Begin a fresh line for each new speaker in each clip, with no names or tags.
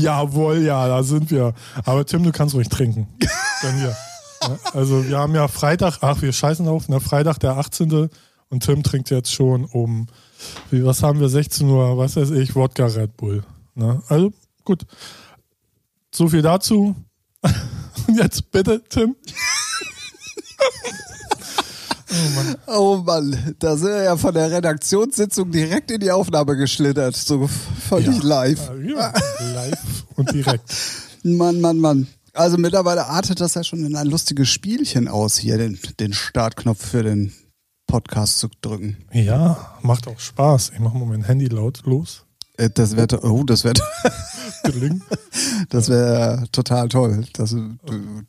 Jawohl, ja, da sind wir. Aber Tim, du kannst ruhig trinken. Dann hier. Ja, Also wir haben ja Freitag, ach, wir scheißen auf, ne? Freitag der 18. Und Tim trinkt jetzt schon um, wie, was haben wir, 16 Uhr, was weiß ich, Wodka Red Bull. Ne? Also gut. So viel dazu. Und jetzt bitte, Tim. Oh Mann.
Oh Mann, da sind wir ja von der Redaktionssitzung direkt in die Aufnahme geschlittert. So völlig
Ja.
live.
Ja, live und direkt.
Mann, Mann, Mann. Also mittlerweile artet das ja schon in ein lustiges Spielchen aus, hier den, den Startknopf für den Podcast zu drücken.
Ja, macht auch Spaß. Ich mache mal mein Handy laut los.
Das wäre, oh, das wäre, das wäre total toll, dass du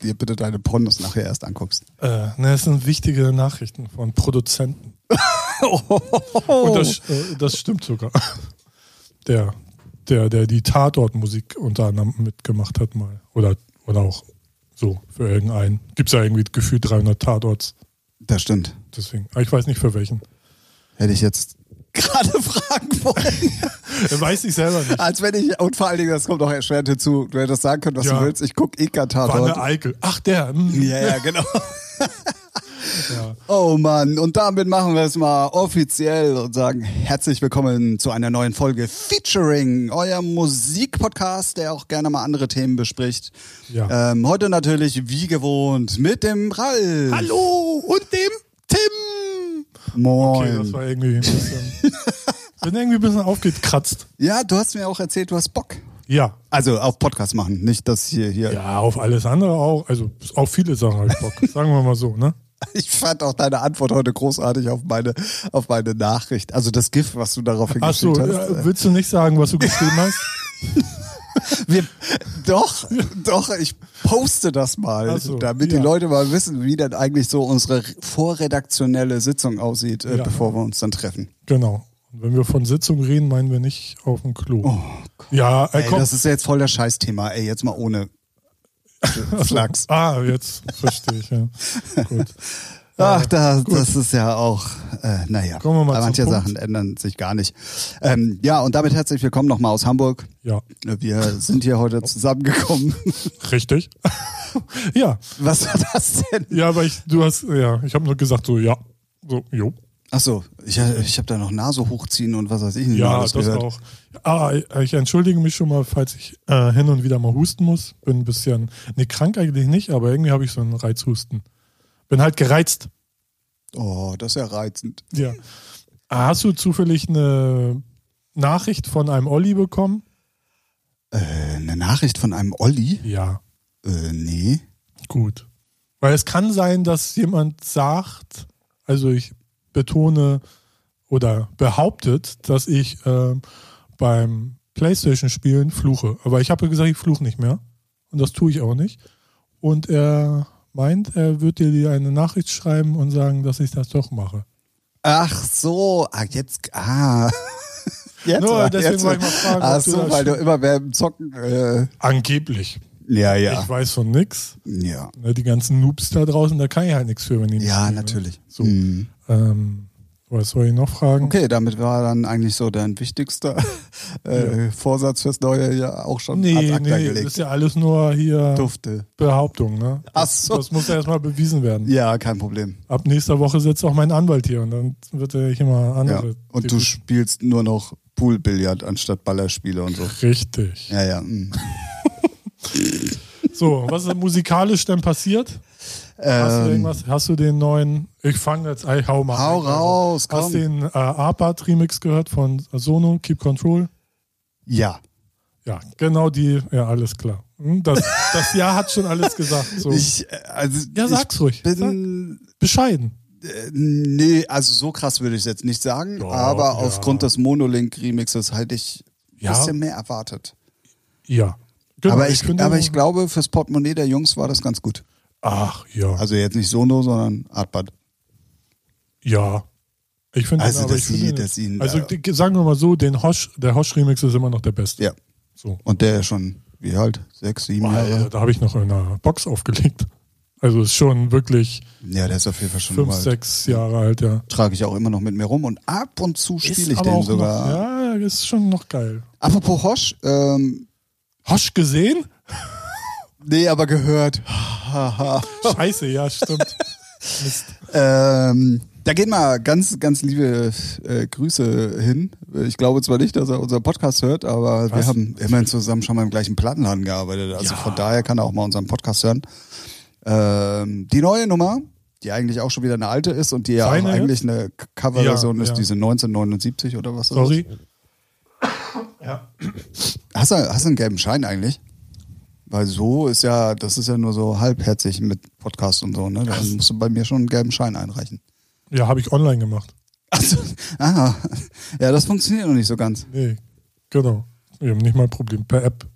dir bitte deine Pornos nachher erst anguckst.
Äh, ne, das sind wichtige Nachrichten von Produzenten. Und das, äh, das stimmt sogar. Der, der, der die Tatortmusik unter anderem mitgemacht hat mal. Oder, oder auch so für irgendeinen. Gibt es ja irgendwie gefühlt 300 Tatorts.
Das stimmt.
Deswegen. Aber ich weiß nicht für welchen.
Hätte ich jetzt gerade fragen wollen.
Weiß ich selber nicht.
Als wenn ich, und vor allen Dingen, das kommt auch erschwerend hinzu, du hättest sagen können, was
Ja.
du willst. Ich gucke eh kein
War eine
Tatort.
Eikel. Ach, der. hm.
Ja, ja, genau.
Ja.
Oh Mann, und damit machen wir es mal offiziell und sagen herzlich willkommen zu einer neuen Folge Featuring, euer Musikpodcast, der auch gerne mal andere Themen bespricht.
Ja.
Ähm, heute natürlich wie gewohnt mit dem Ralf.
Hallo und dem Tim.
Moin.
Okay, das war irgendwie ein bisschen. bin irgendwie ein bisschen aufgekratzt.
ja, du hast mir auch erzählt, du hast Bock.
Ja.
Also auf Podcast machen, nicht das hier hier.
Ja, auf alles andere auch. Also auf viele Sachen habe ich Bock. Sagen wir mal so, ne?
Ich fand auch deine Antwort heute großartig auf meine auf meine Nachricht. Also das GIF, was du darauf
Ach so,
hingeschickt hast.
äh, willst du nicht sagen, was du geschrieben hast?
Wir, doch, doch, ich poste das mal,
so,
damit
ja.
die Leute mal wissen, wie denn eigentlich so unsere vorredaktionelle Sitzung aussieht, äh,
Ja.
bevor wir uns dann treffen.
Genau. Und wenn wir von Sitzung reden, meinen wir nicht auf dem Klo.
Oh,
ja, äh,
ey,
komm.
das ist jetzt voll das Scheißthema, ey, jetzt mal ohne Flachs.
Ah, jetzt verstehe ich, ja. Gut.
Ach, da, das ist ja auch, äh, naja,
Kommen wir mal zum
manche. Sachen ändern sich gar nicht. Ähm, ja, und damit herzlich willkommen nochmal aus Hamburg.
Ja,
Wir sind hier heute zusammengekommen.
richtig. ja,
Was war das denn?
ja, aber ich, du hast, ja, ich habe nur gesagt so, ja, so, jo.
Ach so, ich, ich habe da noch Nase hochziehen und was weiß ich nicht.
Ja, das
gehört.
auch. Ah, ich entschuldige mich schon mal, falls ich äh, hin und wieder mal husten muss. Bin ein bisschen, nee, krank eigentlich nicht, aber irgendwie habe ich so einen Reizhusten. Bin halt gereizt.
Oh, das ist ja reizend.
Ja. Hast du zufällig eine Nachricht von einem Olli bekommen?
Äh, eine Nachricht von einem Olli?
Ja,
Äh, nee.
gut. Weil es kann sein, dass jemand sagt, also ich betone oder behauptet, dass ich ähm, beim Playstation-Spielen fluche. Aber ich habe gesagt, ich fluche nicht mehr. Und das tue ich auch nicht. Und er meint, er wird dir eine Nachricht schreiben und sagen, dass ich das doch mache.
Ach so, ah, jetzt, ah. Jetzt,
Nur deswegen
jetzt,
wollte ich mal fragen,
Ach so, weil du immer mehr im Zocken, äh,
Angeblich.
Ja, ja.
Ich weiß von nix.
Ja,
Ne, Die ganzen Noobs da draußen, da kann ich halt nichts für, wenn die nicht
ja
spielen, ne?
natürlich.
So.
Mhm.
Ähm, was soll ich noch fragen?
Okay, damit war dann eigentlich so dein wichtigster äh, Vorsatz fürs neue Jahr auch schon ad
Nee,
acta
nee, das
gelegt.
ist ja alles nur hier
Dufte.
Behauptung, ne?
Ach
Das,
so.
das muss ja erstmal bewiesen werden.
Ja, kein Problem.
Ab nächster Woche sitzt auch mein Anwalt hier und dann wird er hier mal
Ja.
andere.
Und du spielst nur noch Poolbillard anstatt Ballerspiele und so.
Richtig.
Ja, ja.
So, was ist musikalisch denn passiert? Hast du
Ähm,
irgendwas? Hast du den neuen? Ich fange jetzt, ich hau mal.
Hau
ein.
raus,
Hast
komm.
du den äh, Arpad Remix gehört von Sono, Keep Control?
ja.
Ja, genau die, ja, alles klar. Hm, Das, das Jahr hat schon alles gesagt. So.
Ich, äh, also,
ja, sag's ruhig.
ich
Sag,
bin,
bescheiden.
äh, nee, also so krass würde ich es jetzt nicht sagen,
Doch,
aber
ja.
aufgrund des Monolink-Remixes hätte ich ein
Ja.
bisschen mehr erwartet.
Ja. Genau,
aber ich,
finde-
aber ich glaube, fürs Portemonnaie der Jungs war das ganz gut.
Ach, ja.
Also jetzt nicht Sono, sondern Artbad.
Ja. Ich finde,
Also,
aber
dass
ich
sie- dass ihn,
also
äh,
sagen wir mal so, den Hosch, der Hosch-Remix ist immer noch der beste.
Ja.
So.
Und der ist schon, wie alt? Sechs, sieben
Boah,
Jahre?
da habe ich noch in einer Box aufgelegt. Also ist schon wirklich
Ja, der ist auf jeden Fall schon
fünf, sechs Jahre alt, ja.
Trage ich auch immer noch mit mir rum und ab und zu spiele ich den
auch
sogar.
Noch, ja, ist schon noch geil.
Apropos Hosch, ähm,
Hosch gesehen?
nee, aber gehört.
Scheiße, ja, stimmt. Mist.
Ähm, da gehen mal ganz, ganz liebe äh, Grüße hin. Ich glaube zwar nicht, dass er unseren Podcast hört, aber wir
Was?
haben immerhin zusammen schon mal im gleichen Plattenladen gearbeitet. Also
Ja.
von daher kann er auch mal unseren Podcast hören. Ähm, die neue Nummer, die eigentlich auch schon wieder eine alte ist und die ja
Seine
eigentlich eine Coverversion
Ja,
ist,
ja.
diese 1979 oder was?
Sorry. Ja.
Hast du, hast du einen gelben Schein eigentlich? Weil so ist ja, das ist ja nur so halbherzig mit Podcast und so, ne? Da musst du bei mir schon einen gelben Schein einreichen.
Ja, habe ich online gemacht.
Also, ah, ja, das funktioniert noch nicht so ganz.
Nee, genau. Wir haben nicht mal ein Problem. Per App.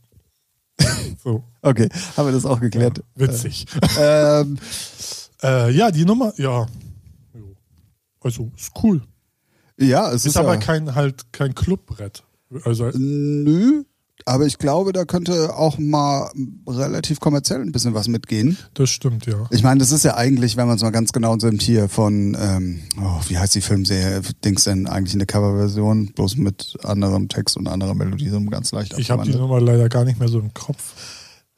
So.
Okay, haben wir das auch geklärt.
Witzig.
Ähm,
Äh, ja, die Nummer, ja. Also, ist cool.
ja, es
Ist,
ist,
aber
ja,
kein halt kein Clubbrett. Also
Nö, aber ich glaube, da könnte auch mal relativ kommerziell ein bisschen was mitgehen.
das stimmt, ja.
Ich meine, das ist ja eigentlich, wenn man es mal ganz genau nimmt, hier von, ähm, oh, wie heißt die Filmserie? Dings denn eigentlich eine Coverversion, bloß mit anderem Text und anderer Melodie, so ganz leicht
Ich habe die. Nummer leider gar nicht mehr so im Kopf.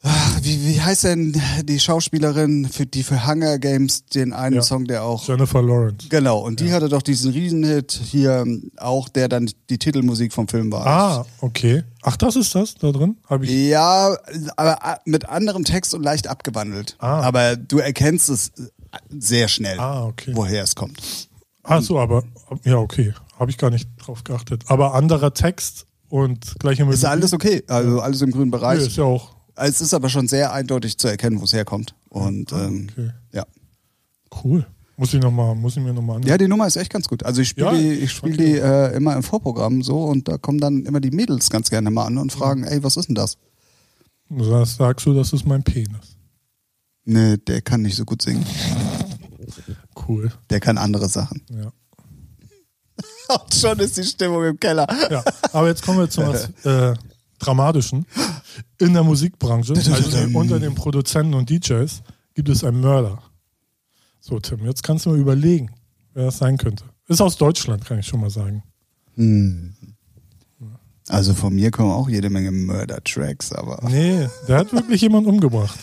Ach, wie, wie heißt denn die Schauspielerin, für, die für Hunger Games den einen
Ja.
Song, der auch
Jennifer Lawrence.
Genau, und die hatte doch diesen Riesenhit hier, auch der dann die Titelmusik vom Film war.
Ah, okay. Ach, das ist das da drin? Habe ich.
Ja, aber mit anderem Text und leicht abgewandelt.
Ah.
Aber du erkennst es sehr schnell,
Ah, okay.
woher es kommt.
Ach so, aber ja, okay. Habe ich gar nicht drauf geachtet. Aber anderer Text und gleiche Melodie.
Ist alles okay, also alles im grünen
Nee,
Bereich.
ist ja auch
Es ist aber schon sehr eindeutig zu erkennen, wo es herkommt. Und ähm,
Ah, okay.
ja.
cool. Muss ich noch mal, muss ich mir nochmal an.
Ja, die Nummer ist echt ganz gut. Also ich spiele
Ja,
die, ich spiele
okay.
die äh, immer im Vorprogramm so und da kommen dann immer die Mädels ganz gerne mal an und fragen, ey, was ist denn das?
Das sagst du, das ist mein Penis.
Nee, der kann nicht so gut singen.
Cool.
Der kann andere Sachen.
Ja.
Und schon ist die Stimmung im Keller.
ja. Aber jetzt kommen wir zu was äh, Dramatischen. In der Musikbranche, also unter den Produzenten und DJs, gibt es einen Mörder. So, Tim, jetzt kannst du mal überlegen, wer das sein könnte. Ist aus Deutschland, kann ich schon mal sagen.
Hm. Also von mir kommen auch jede Menge Murder-Tracks, aber
Nee, der hat wirklich jemanden umgebracht.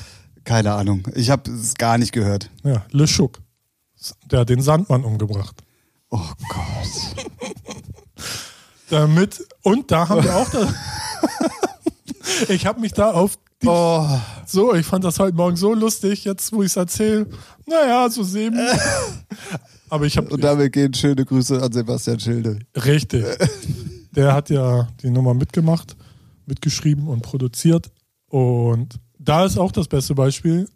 keine Ahnung. Ich habe es gar nicht gehört.
Ja, Le Schuck. Der hat den Sandmann umgebracht.
Oh Gott.
Damit, und da haben wir auch das. Ich habe mich da auf die,
Oh.
so, ich fand das heute Morgen so lustig, jetzt wo ich es erzähle. Naja, so sehen. Aber ich habe
Und damit gehen schöne Grüße an Sebastian Schilde.
richtig. Der hat ja die Nummer mitgemacht, mitgeschrieben und produziert. Und da ist auch das beste Beispiel.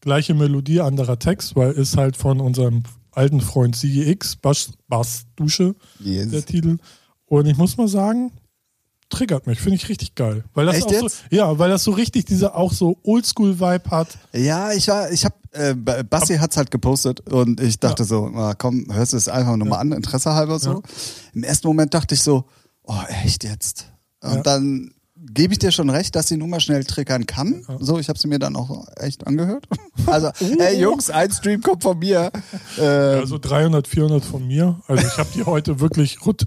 Gleiche Melodie, anderer Text, weil ist halt von unserem alten Freund CGX, Bass, Bass Dusche,
Yes.
der Titel. Und ich muss mal sagen, triggert mich, finde ich richtig geil. Weil das
Echt
auch so,
jetzt?
ja, weil das so richtig dieser auch so Oldschool-Vibe hat.
Ja, ich war, ich hab, äh, Basti hat's halt gepostet und ich dachte so, na, komm, hörst du es einfach nochmal an, Interesse halber so.
Ja.
Im ersten Moment dachte ich so, oh, echt jetzt? Und
Ja.
dann gebe ich dir schon recht, dass die Nummer schnell triggern kann. So, ich habe sie mir dann auch echt angehört. Also, ey Jungs, ein Stream kommt von mir. Äh,
Also 300, 400 von mir. Also ich habe die heute wirklich Rot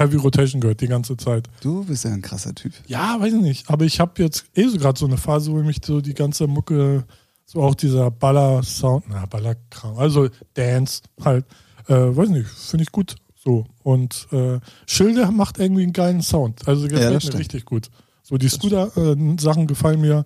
Heavy Rotation gehört, die ganze Zeit.
du bist ja ein krasser Typ.
Ja, weiß ich nicht. Aber ich habe jetzt eh so gerade so eine Phase, wo mich so die ganze Mucke, so auch dieser Baller-Sound, na, Ballerkram, also Dance halt, äh, weiß nicht, finde ich gut. So. Und äh, Schilde macht irgendwie einen geilen Sound. Also gefällt
das
mir richtig gut. So die Scooter-Sachen gefallen mir.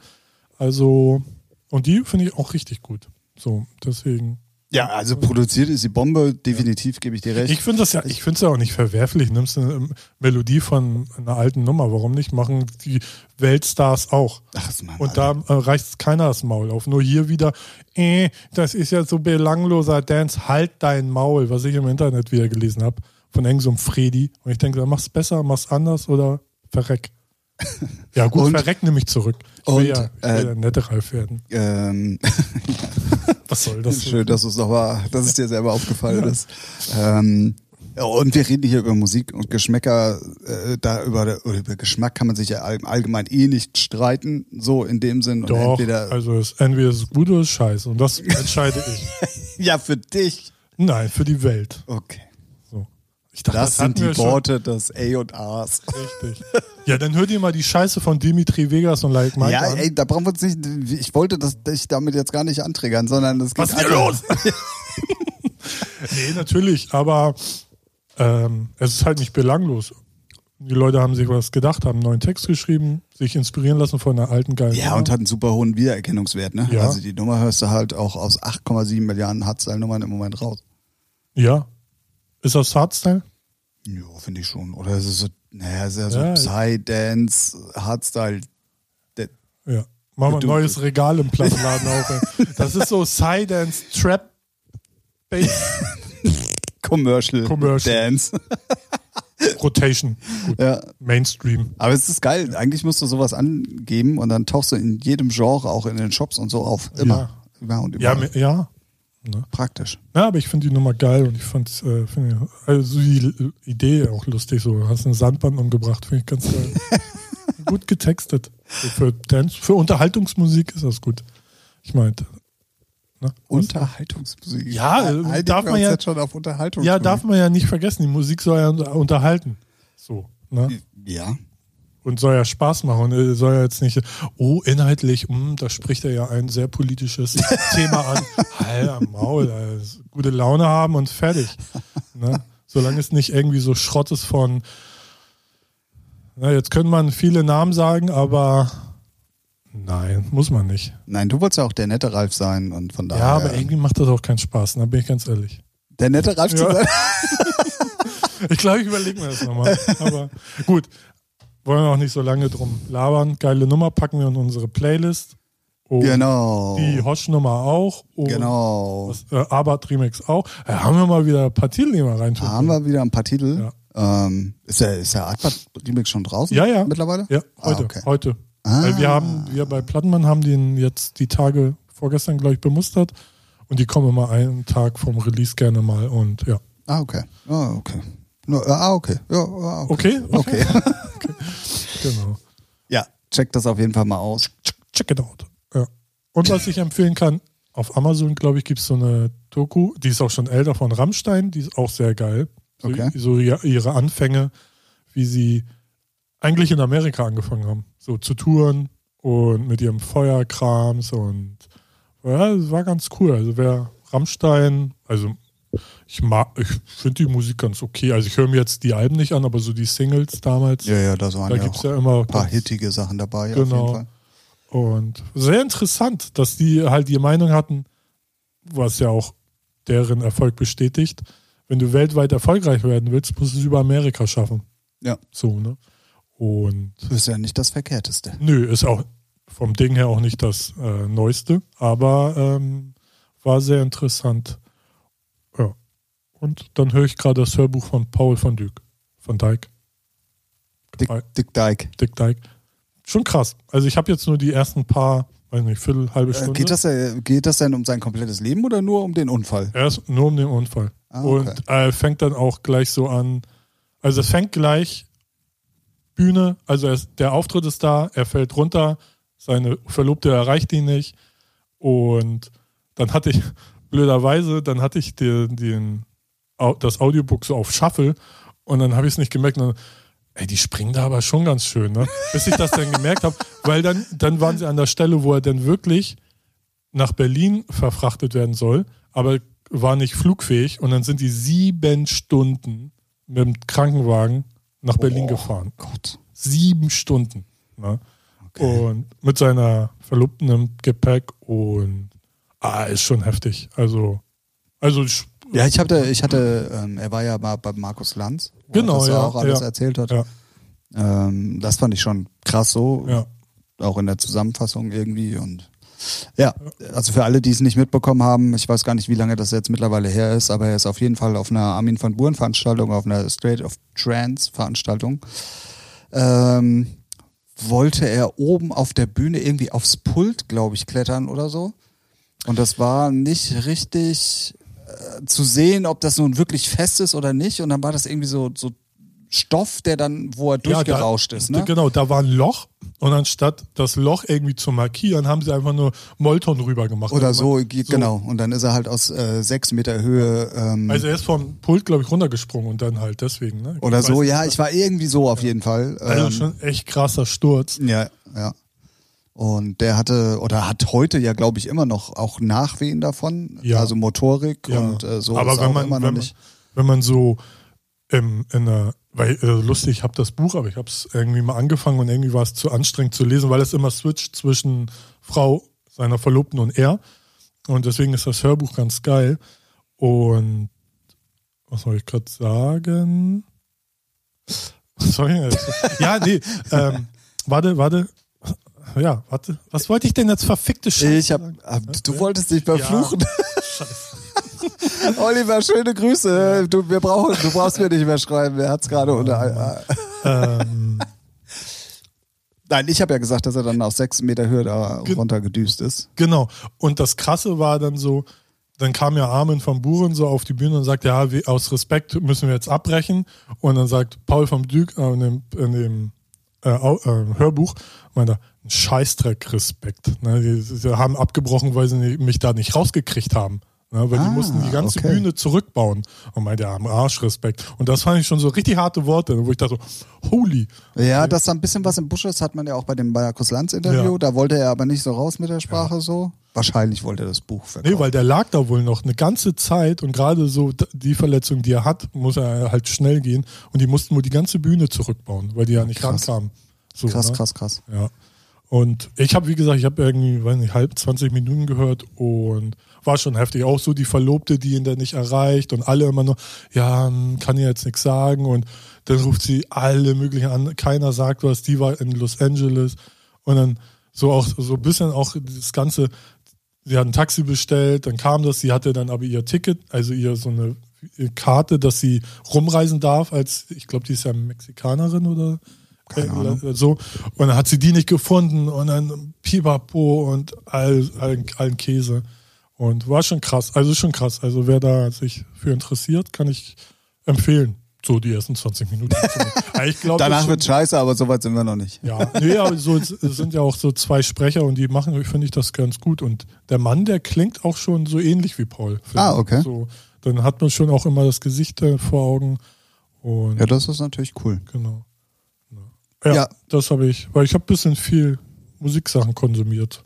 Also, und die finde ich auch richtig gut. So, deswegen.
Ja, also produziert ist die Bombe, definitiv gebe ich dir recht.
Ich finde das ja, ich finde es ja auch nicht verwerflich. Nimmst eine Melodie von einer alten Nummer, warum nicht? Machen die Weltstars auch.
Ach, Mann,
Und da äh, reißt keiner das Maul auf. Nur hier wieder, äh, das ist ja so belangloser Dance, halt dein Maul, was ich im Internet wieder gelesen habe, von irgend so Freddy. Und ich denke, mach's besser, mach's anders oder verreck. Ja gut,
Und-
verreck nehme ich zurück. Ich will
und,
ja, ich will
äh,
ja nette Ralf werden.
ähm,
Was soll das?
Schön, dass es nochmal, dass es dir selber aufgefallen ist. Ähm, ja, und wir reden hier über Musik und Geschmäcker. Äh, da über, über Geschmack kann man sich ja all- allgemein eh nicht streiten, so in dem Sinn. Und
Doch,
entweder,
also es, entweder ist es gut oder ist scheiße. Und das entscheide ich.
ja, für dich.
Nein, für die Welt.
Okay.
Ich dachte,
Das,
hatten
sind die. Worte des A und A's.
Richtig. Ja, dann hört ihr mal die Scheiße von Dimitri Vegas und Like Mike
Ja,
an.
ey, da brauchen wir uns nicht. Ich wollte das dich damit jetzt gar nicht antriggern, sondern es geht
Was ist hier los? nee, natürlich, aber ähm, es ist halt nicht belanglos. Die Leute haben sich was gedacht, haben einen neuen Text geschrieben, sich inspirieren lassen von einer alten geilen
Ja,
Nummer.
und hat einen super hohen Wiedererkennungswert, ne?
Ja.
Also die Nummer hörst du halt auch aus 8,7 Milliarden Hardstyle-Nummern im Moment raus.
Ja. Ist das Hardstyle?
Ja, finde ich schon. Oder ist es so, naja, ist ja so
Ja.
Psy-Dance, Hardstyle.
Ja. Machen wir ein neues Regal im Plattenladen auf. ey. Das ist so Psydance, Trap, Bass,
Commercial,
Commercial.
Dance.
Rotation. Gut.
ja.
Mainstream.
Aber es ist geil. Eigentlich musst du sowas angeben und dann tauchst du in jedem Genre, auch in den Shops und so auf. Immer. Immer und
Ja,
immer.
mir- ja.
Praktisch.
Ja, aber ich finde die Nummer geil und ich fand äh, find, also die Idee auch lustig. So, du hast eine Sandbahn umgebracht, finde ich ganz geil. gut getextet. Für Dance, für Unterhaltungsmusik ist das gut. Ich meinte. Ne?
Unterhaltungsmusik.
Ja,
Einigen
darf
wir
man ja-
jetzt schon auf Unterhaltungsmusik.
Ja, darf man ja nicht vergessen. Die Musik soll ja unter- unterhalten. So. Ne?
Ja.
Und soll ja Spaß machen. Äh, soll ja jetzt nicht, oh, inhaltlich, mh, da spricht er ja ein sehr politisches Thema an. Alter, Maul, also, gute Laune haben und fertig. Ne? Solange es nicht irgendwie so Schrott ist von, na, jetzt könnte man viele Namen sagen, aber nein, muss man nicht.
Nein, du wolltest ja auch der nette Ralf sein und von daher.
Ja, aber irgendwie macht das auch keinen Spaß, da bin ich ganz ehrlich.
Der nette Ralf zu
Ja.
sein?
Ich glaube, ich überlege mir das nochmal. Aber gut, wollen wir auch nicht so lange drum labern. Geile Nummer packen wir in unsere Playlist. Und
Genau.
Die Hosch-Nummer auch. Und
Genau.
Das, äh, Abarth Remix auch. Ja, haben wir mal wieder ein paar Titel, die wir reintun.
Da haben wir wieder ein paar Titel.
Ja.
Ähm, ist der, ist der Artbad Remix schon draußen?
Ja, ja.
Mittlerweile?
Ja,
Ah,
heute.
okay.
heute.
Ah.
Weil wir haben, wir bei Plattenmann haben den jetzt die Tage vorgestern, glaube ich, bemustert. Und die kommen immer einen Tag vom Release gerne mal. Und ja.
Ah, okay. Ah, okay. No, ah, okay. Ja, ah, okay.
Okay?
Okay.
Genau.
ja, check das auf jeden Fall mal aus.
Check it out. Ja. Und was ich empfehlen kann, auf Amazon, glaube ich, gibt es so eine Doku, die ist auch schon älter von Rammstein, die ist auch sehr geil. So,
Okay.
so ihr- ihre Anfänge, wie sie eigentlich in Amerika angefangen haben. So zu touren und mit ihrem Feuerkrams und ja, es war ganz cool. Also wer Rammstein, also ich mag, ich finde die Musik ganz okay. Also ich höre mir jetzt die Alben nicht an, aber so die Singles damals,
Ja, ja, da waren
da
ja
gibt es
auch
ja immer
ein paar hittige Sachen dabei. Auf
Genau.
jeden Fall.
und sehr interessant, dass die halt die Meinung hatten, was ja auch deren Erfolg bestätigt, wenn du weltweit erfolgreich werden willst, musst du es über Amerika schaffen.
Ja.
So, ne? Und
Das ist ja nicht das Verkehrteste.
nö, ist auch vom Ding her auch nicht das äh, Neueste, aber ähm, war sehr interessant. Und dann höre ich gerade das Hörbuch von Paul van Dyk. Van Dijk.
Dick, Dick Dyke.
Dick Dijk. Schon krass. Also ich habe jetzt nur die ersten paar, weiß nicht, Viertel, halbe
Äh,
Stunde.
geht, das, äh, geht das denn um sein komplettes Leben oder nur um den Unfall?
Erst nur um den Unfall.
Ah, okay.
Und äh, fängt dann auch gleich so an. Also es fängt gleich Bühne, also es, der Auftritt ist da, er fällt runter, seine Verlobte erreicht ihn nicht. Und dann hatte ich, blöderweise, dann hatte ich den, den, das Audiobook so auf Shuffle und dann habe ich es nicht gemerkt. Und dann, ey, die springen da aber schon ganz schön, ne? Bis ich das dann gemerkt habe, weil dann, dann waren sie an der Stelle, wo er dann wirklich nach Berlin verfrachtet werden soll, aber war nicht flugfähig und dann sind die sieben Stunden mit dem Krankenwagen nach Berlin
Oh.
gefahren.
Gott.
Sieben Stunden. Ne?
Okay.
Und mit seiner Verlobten im Gepäck und ah, ist schon heftig. Also, also ich-
Ja, ich hatte, ich hatte, ähm, er war ja mal bei Markus Lanz,
Genau,
er das
ja,
auch alles
ja.
erzählt hat.
Ja.
Ähm, das fand ich schon krass so,
ja.
auch in der Zusammenfassung irgendwie und ja, also für alle, die es nicht mitbekommen haben, ich weiß gar nicht, wie lange das jetzt mittlerweile her ist, aber er ist auf jeden Fall auf einer Armin van Buuren Veranstaltung, auf einer Straight of Trance Veranstaltung, ähm, wollte er oben auf der Bühne irgendwie aufs Pult, glaube ich, klettern oder so. Und das war nicht richtig äh, zu sehen, ob das nun wirklich fest ist oder nicht. Und dann war das irgendwie so, so Stoff, der dann, wo er durchgerauscht
ja, da,
ist, ne?
Genau, da war ein Loch und anstatt das Loch irgendwie zu markieren, haben sie einfach nur Molton rüber gemacht.
Oder
also
so, genau. Und dann ist er halt aus äh, sechs Meter Höhe. Ähm,
also er ist vom Pult, glaube ich, runtergesprungen und dann halt deswegen. Ne?
Oder so, ja, ich war irgendwie so auf ja. jeden Fall.
Also ähm, schon echt krasser Sturz.
Ja, ja. Und der hatte oder hat heute ja, glaube ich, immer noch auch Nachwehen davon. Ja. Also Motorik ja. und äh, so.
Aber wenn man, wenn, man, wenn man so im, in einer, weil äh, lustig, ich habe das Buch, aber ich habe es irgendwie mal angefangen und irgendwie war es zu anstrengend zu lesen, weil es immer switcht zwischen Frau, seiner Verlobten und er. Und deswegen ist das Hörbuch ganz geil. Und was soll ich gerade sagen? Was soll ich jetzt? ja, nee. Ähm, warte, warte ja, warte. Was wollte ich denn jetzt verfickte Scheiße?
Ich hab, hab du wolltest dich verfluchen. Ja. Scheiße. Oliver, schöne Grüße. Du, wir brauchen, du brauchst mir nicht mehr schreiben. Er hat's gerade unter. Ähm. Nein, ich habe ja gesagt, dass er dann aus sechs Meter Höhe da runtergedüst ist.
Genau. Und das Krasse war dann so, dann kam ja Armin von Buren so auf die Bühne und sagt, ja, aus Respekt müssen wir jetzt abbrechen. Und dann sagt Paul vom Dück äh, in dem, in dem äh, äh, Hörbuch, meint er, Scheißdreck Respekt. Ne? Die, die, haben abgebrochen, weil sie mich da nicht rausgekriegt haben. Ne? Weil ah, die mussten die ganze okay. Bühne zurückbauen. Und meinte, ja, am Arsch Respekt. Und das fand ich schon so richtig harte Worte, wo ich dachte holy.
Ja, dass da ein bisschen was im Busch ist, hat man ja auch bei dem Bayerkus Lanz Interview. Ja. Da wollte er aber nicht so raus mit der Sprache ja. so. Wahrscheinlich wollte er das Buch verkaufen.
Nee, weil der lag da wohl noch eine ganze Zeit und gerade so die Verletzung, die er hat, muss er halt schnell gehen und die mussten wohl die ganze Bühne zurückbauen, weil die ja nicht Krass. rankamen.
So, krass, ne? krass, krass.
Ja. Und ich habe, wie gesagt, ich habe irgendwie, weiß nicht, halb 20 Minuten gehört und war schon heftig. Auch so die Verlobte, die ihn dann nicht erreicht und alle immer nur, ja, hm, kann ja jetzt nichts sagen. Und dann ruft sie alle möglichen an, keiner sagt was, die war in Los Angeles. Und dann so auch so ein bisschen auch das Ganze, sie hat ein Taxi bestellt, dann kam das, sie hatte dann aber ihr Ticket, also ihr so eine Karte, dass sie rumreisen darf, als, ich glaube, die ist ja Mexikanerin oder keine Ahnung. So. Und dann hat sie die nicht gefunden und dann Pipapo und all, all, allen Käse. Und war schon krass. Also schon krass. Also wer da sich für interessiert, kann ich empfehlen. So die ersten 20 Minuten.
ich glaub, Danach wird scheiße, aber soweit sind wir noch nicht.
Ja, nee, aber so, es sind ja auch so zwei Sprecher und die machen, finde ich, das ganz gut. Und der Mann, der klingt auch schon so ähnlich wie Paul.
Ah, okay.
So, dann hat man schon auch immer das Gesicht vor Augen. Und
ja, das ist natürlich cool.
Genau. Ja, ja. das habe ich, weil ich habe ein bisschen viel Musiksachen konsumiert.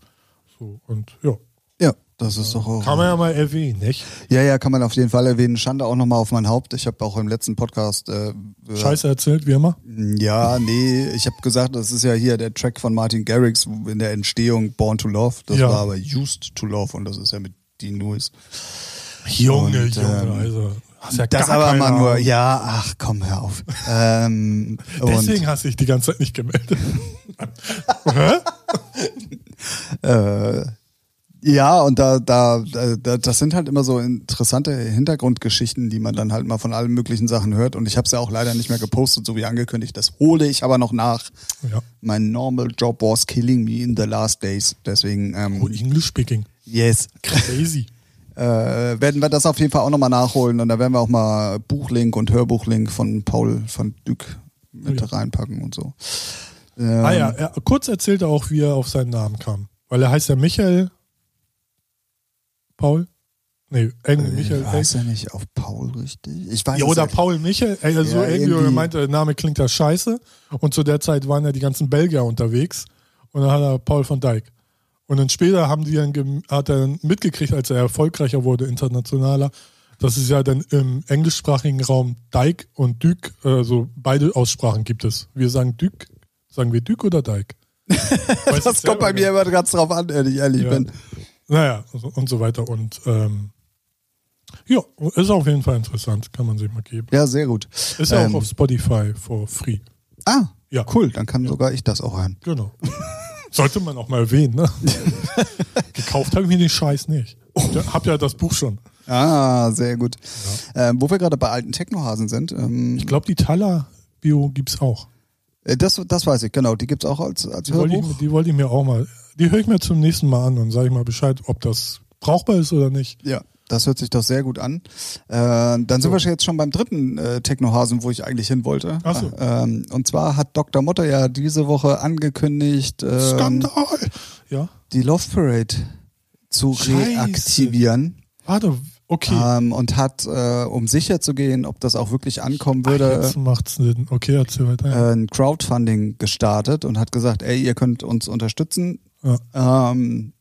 So, und ja.
Ja, das ist doch auch.
Kann man ja mal erwähnen, nicht?
Ja, ja, kann man auf jeden Fall erwähnen. Schande auch nochmal auf mein Haupt. Ich habe auch im letzten Podcast. Äh,
Scheiße erzählt, wie immer?
Ja, nee, ich habe gesagt, das ist ja hier der Track von Martin Garrix in der Entstehung Born to Love. Das ja. war aber Used to Love und das ist ja mit Dean Lewis.
Junge, und, Junge, ähm, also.
Hast ja das aber mal nur, ja, ach komm, hör auf. ähm,
Deswegen hast du dich die ganze Zeit nicht gemeldet.
äh, ja, und da, da, da, das sind halt immer so interessante Hintergrundgeschichten, die man dann halt mal von allen möglichen Sachen hört. Und ich habe es ja auch leider nicht mehr gepostet, so wie angekündigt. Das hole ich aber noch nach. Ja. Mein normal job was killing me in the last days. Deswegen. Ähm,
oh, English speaking.
Yes.
Crazy
äh, werden wir das auf jeden Fall auch nochmal nachholen und da werden wir auch mal Buchlink und Hörbuchlink von Paul von Dück mit ja. reinpacken und so.
Ähm, ah ja, er, kurz erzählt er auch, wie er auf seinen Namen kam. Weil er heißt ja Michael Paul. Nee, irgendwie Michael.
Weiß er nicht auf Paul richtig? Ich weiß
ja, oder Paul Michael. Also ja, irgendwie, irgendwie. meinte, der Name klingt da scheiße. Und zu der Zeit waren ja die ganzen Belgier unterwegs. Und dann hat er Paul von Dijk. Und dann später haben die dann, hat er dann mitgekriegt, als er erfolgreicher wurde, internationaler, dass es ja dann im englischsprachigen Raum Dijk und Dück, also beide Aussprachen gibt es. Wir sagen Dück, sagen wir Dück oder Dijk?
das kommt bei mir immer ganz drauf an, ehrlich, ehrlich ja. bin.
Naja, und so weiter. Und ähm, ja, ist auf jeden Fall interessant, kann man sich mal geben.
Ja, sehr gut.
Ist ja ähm, auch auf Spotify for free.
Ah, ja. cool, dann kann ja. sogar ich das auch hören.
Genau. Sollte man auch mal erwähnen, ne? Gekauft habe ich mir den Scheiß nicht. Ich hab ja das Buch schon.
Ah, sehr gut. Ja. Ähm, wo wir gerade bei alten Technohasen sind. Ähm,
ich glaube, die Thaler-Bio gibt es auch.
Äh, das, das weiß ich, genau. Die gibt es auch als, als die Hörbuch.
Wollte ich, die wollte ich mir auch mal. Die höre ich mir zum nächsten Mal an und sage ich mal Bescheid, ob das brauchbar ist oder nicht.
Ja. Das hört sich doch sehr gut an. Äh, dann sind
So.
wir jetzt schon beim dritten äh, Technohasen, wo ich eigentlich hin wollte.
Ach so.
Ähm, und zwar hat Dr. Motte ja diese Woche angekündigt, ähm,
Skandal! Ja.
die Love Parade zu
Scheiße.
reaktivieren.
Warte, okay.
Ähm, und hat, äh, um sicher zu gehen, ob das auch wirklich ankommen
Ach,
würde,
jetzt macht's Sinn. Okay, erzähl weiter.
äh, ein Crowdfunding gestartet und hat gesagt, ey, ihr könnt uns unterstützen.
Ja.
Ähm,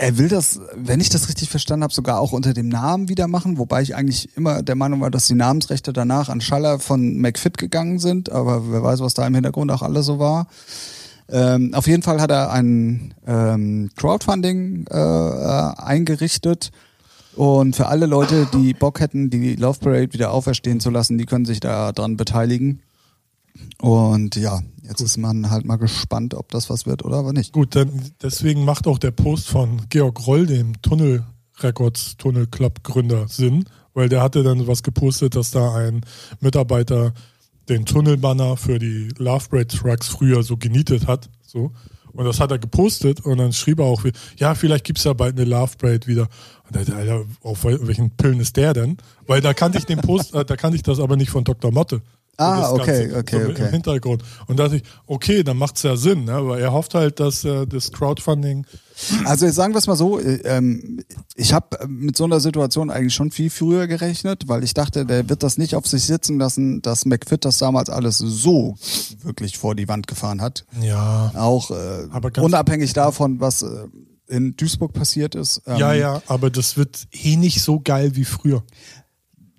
er will das, wenn ich das richtig verstanden habe, sogar auch unter dem Namen wieder machen, wobei ich eigentlich immer der Meinung war, dass die Namensrechte danach an Schaller von McFit gegangen sind, aber wer weiß, was da im Hintergrund auch alles so war. Ähm, auf jeden Fall hat er ein ähm, Crowdfunding äh, eingerichtet und für alle Leute, die Bock hätten, die Love Parade wieder auferstehen zu lassen, die können sich da dran beteiligen. Und ja, jetzt ist man halt mal gespannt, ob das was wird oder aber nicht.
Gut, dann deswegen macht auch der Post von Georg Roll, dem Tunnel Records Tunnel Club Gründer, Sinn, weil der hatte dann was gepostet, dass da ein Mitarbeiter den Tunnelbanner für die Love Parade Trucks früher so genietet hat. So. Und das hat er gepostet und dann schrieb er auch, ja, vielleicht gibt's ja bald eine Love wieder. Und da, Alter, auf wel- welchen Pillen ist der denn? Weil da kannte ich den Post, äh, da kannte ich das aber nicht von Dr. Motte.
Ah, okay,
Ganze,
okay,
so
okay.
Im Hintergrund. Und da dachte ich, okay, dann macht's ja Sinn, ne? weil er hofft halt, dass äh, das Crowdfunding
Also jetzt sagen wir es mal so, äh, ähm, ich habe mit so einer Situation eigentlich schon viel früher gerechnet, weil ich dachte, der wird das nicht auf sich sitzen lassen, dass McFit das damals alles so wirklich vor die Wand gefahren hat.
Ja.
Auch äh,
Aber
unabhängig davon, was äh, in Duisburg passiert ist. Ähm,
Ja, ja, aber das wird eh nicht so geil wie früher.